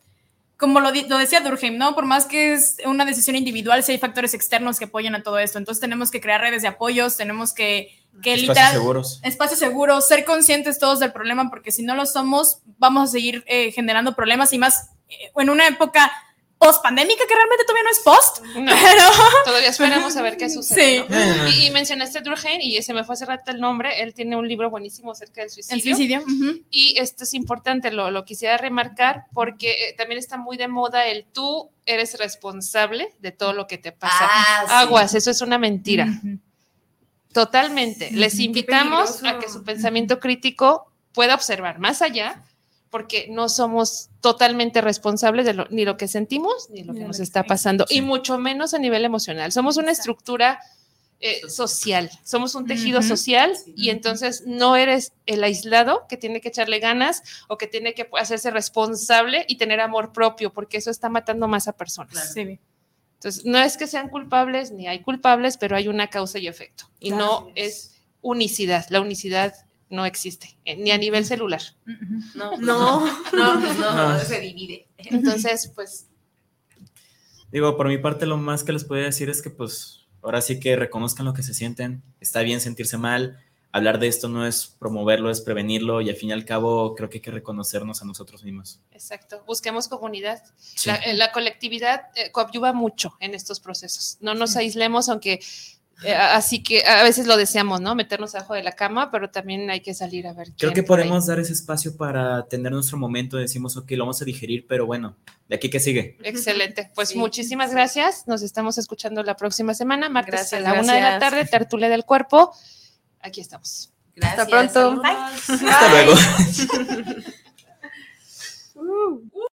como lo, lo decía Durkheim, ¿no? Por más que es una decisión individual, si hay factores externos que apoyan a todo esto, entonces tenemos que crear redes de apoyos, tenemos que, que espacios seguros. Espacios seguros, ser conscientes todos del problema, porque si no lo somos, vamos a seguir eh, generando problemas y más eh, en una época post-pandémica, que realmente todavía no es post. pero... Todavía esperamos a ver qué sucede. Sí. Y, mencionaste Durkheim y se me fue hace rato el nombre. Él tiene un libro buenísimo acerca del suicidio. El suicidio. Y esto es importante, lo, lo quisiera remarcar porque eh, también está muy de moda el tú eres responsable de todo lo que te pasa. Ah, Aguas, eso es una mentira. Totalmente. Les invitamos a que su pensamiento crítico pueda observar más allá porque no somos totalmente responsables de lo, ni lo que sentimos ni lo que nos está pasando, y mucho menos a nivel emocional. Somos una estructura eh, social, somos un tejido social y entonces no eres el aislado que tiene que echarle ganas o que tiene que hacerse responsable y tener amor propio, porque eso está matando más a personas. Entonces, no es que sean culpables ni hay culpables, pero hay una causa y efecto. Y no es unicidad. La unicidad no existe, eh, ni a nivel celular. No, no, no, no, se divide. Entonces, pues... Digo, por mi parte, lo más que les puedo decir es que, pues, ahora sí que reconozcan lo que se sienten. Está bien sentirse mal. Hablar de esto no es promoverlo, es prevenirlo y al fin y al cabo creo que hay que reconocernos a nosotros mismos. Exacto, busquemos comunidad. La, eh, colectividad eh, coadyuva mucho en estos procesos. No nos aislemos, aunque eh, así que a veces lo deseamos, ¿no? Meternos abajo de la cama, pero también hay que salir a ver. Creo que podemos dar ese espacio para tener nuestro momento. Decimos, ok, lo vamos a digerir, pero bueno, de aquí que sigue. Excelente. Pues muchísimas gracias. Nos estamos escuchando la próxima semana, martes a la una de la tarde, tertulia del cuerpo. Aquí estamos. Hasta pronto. Hasta luego. Uh.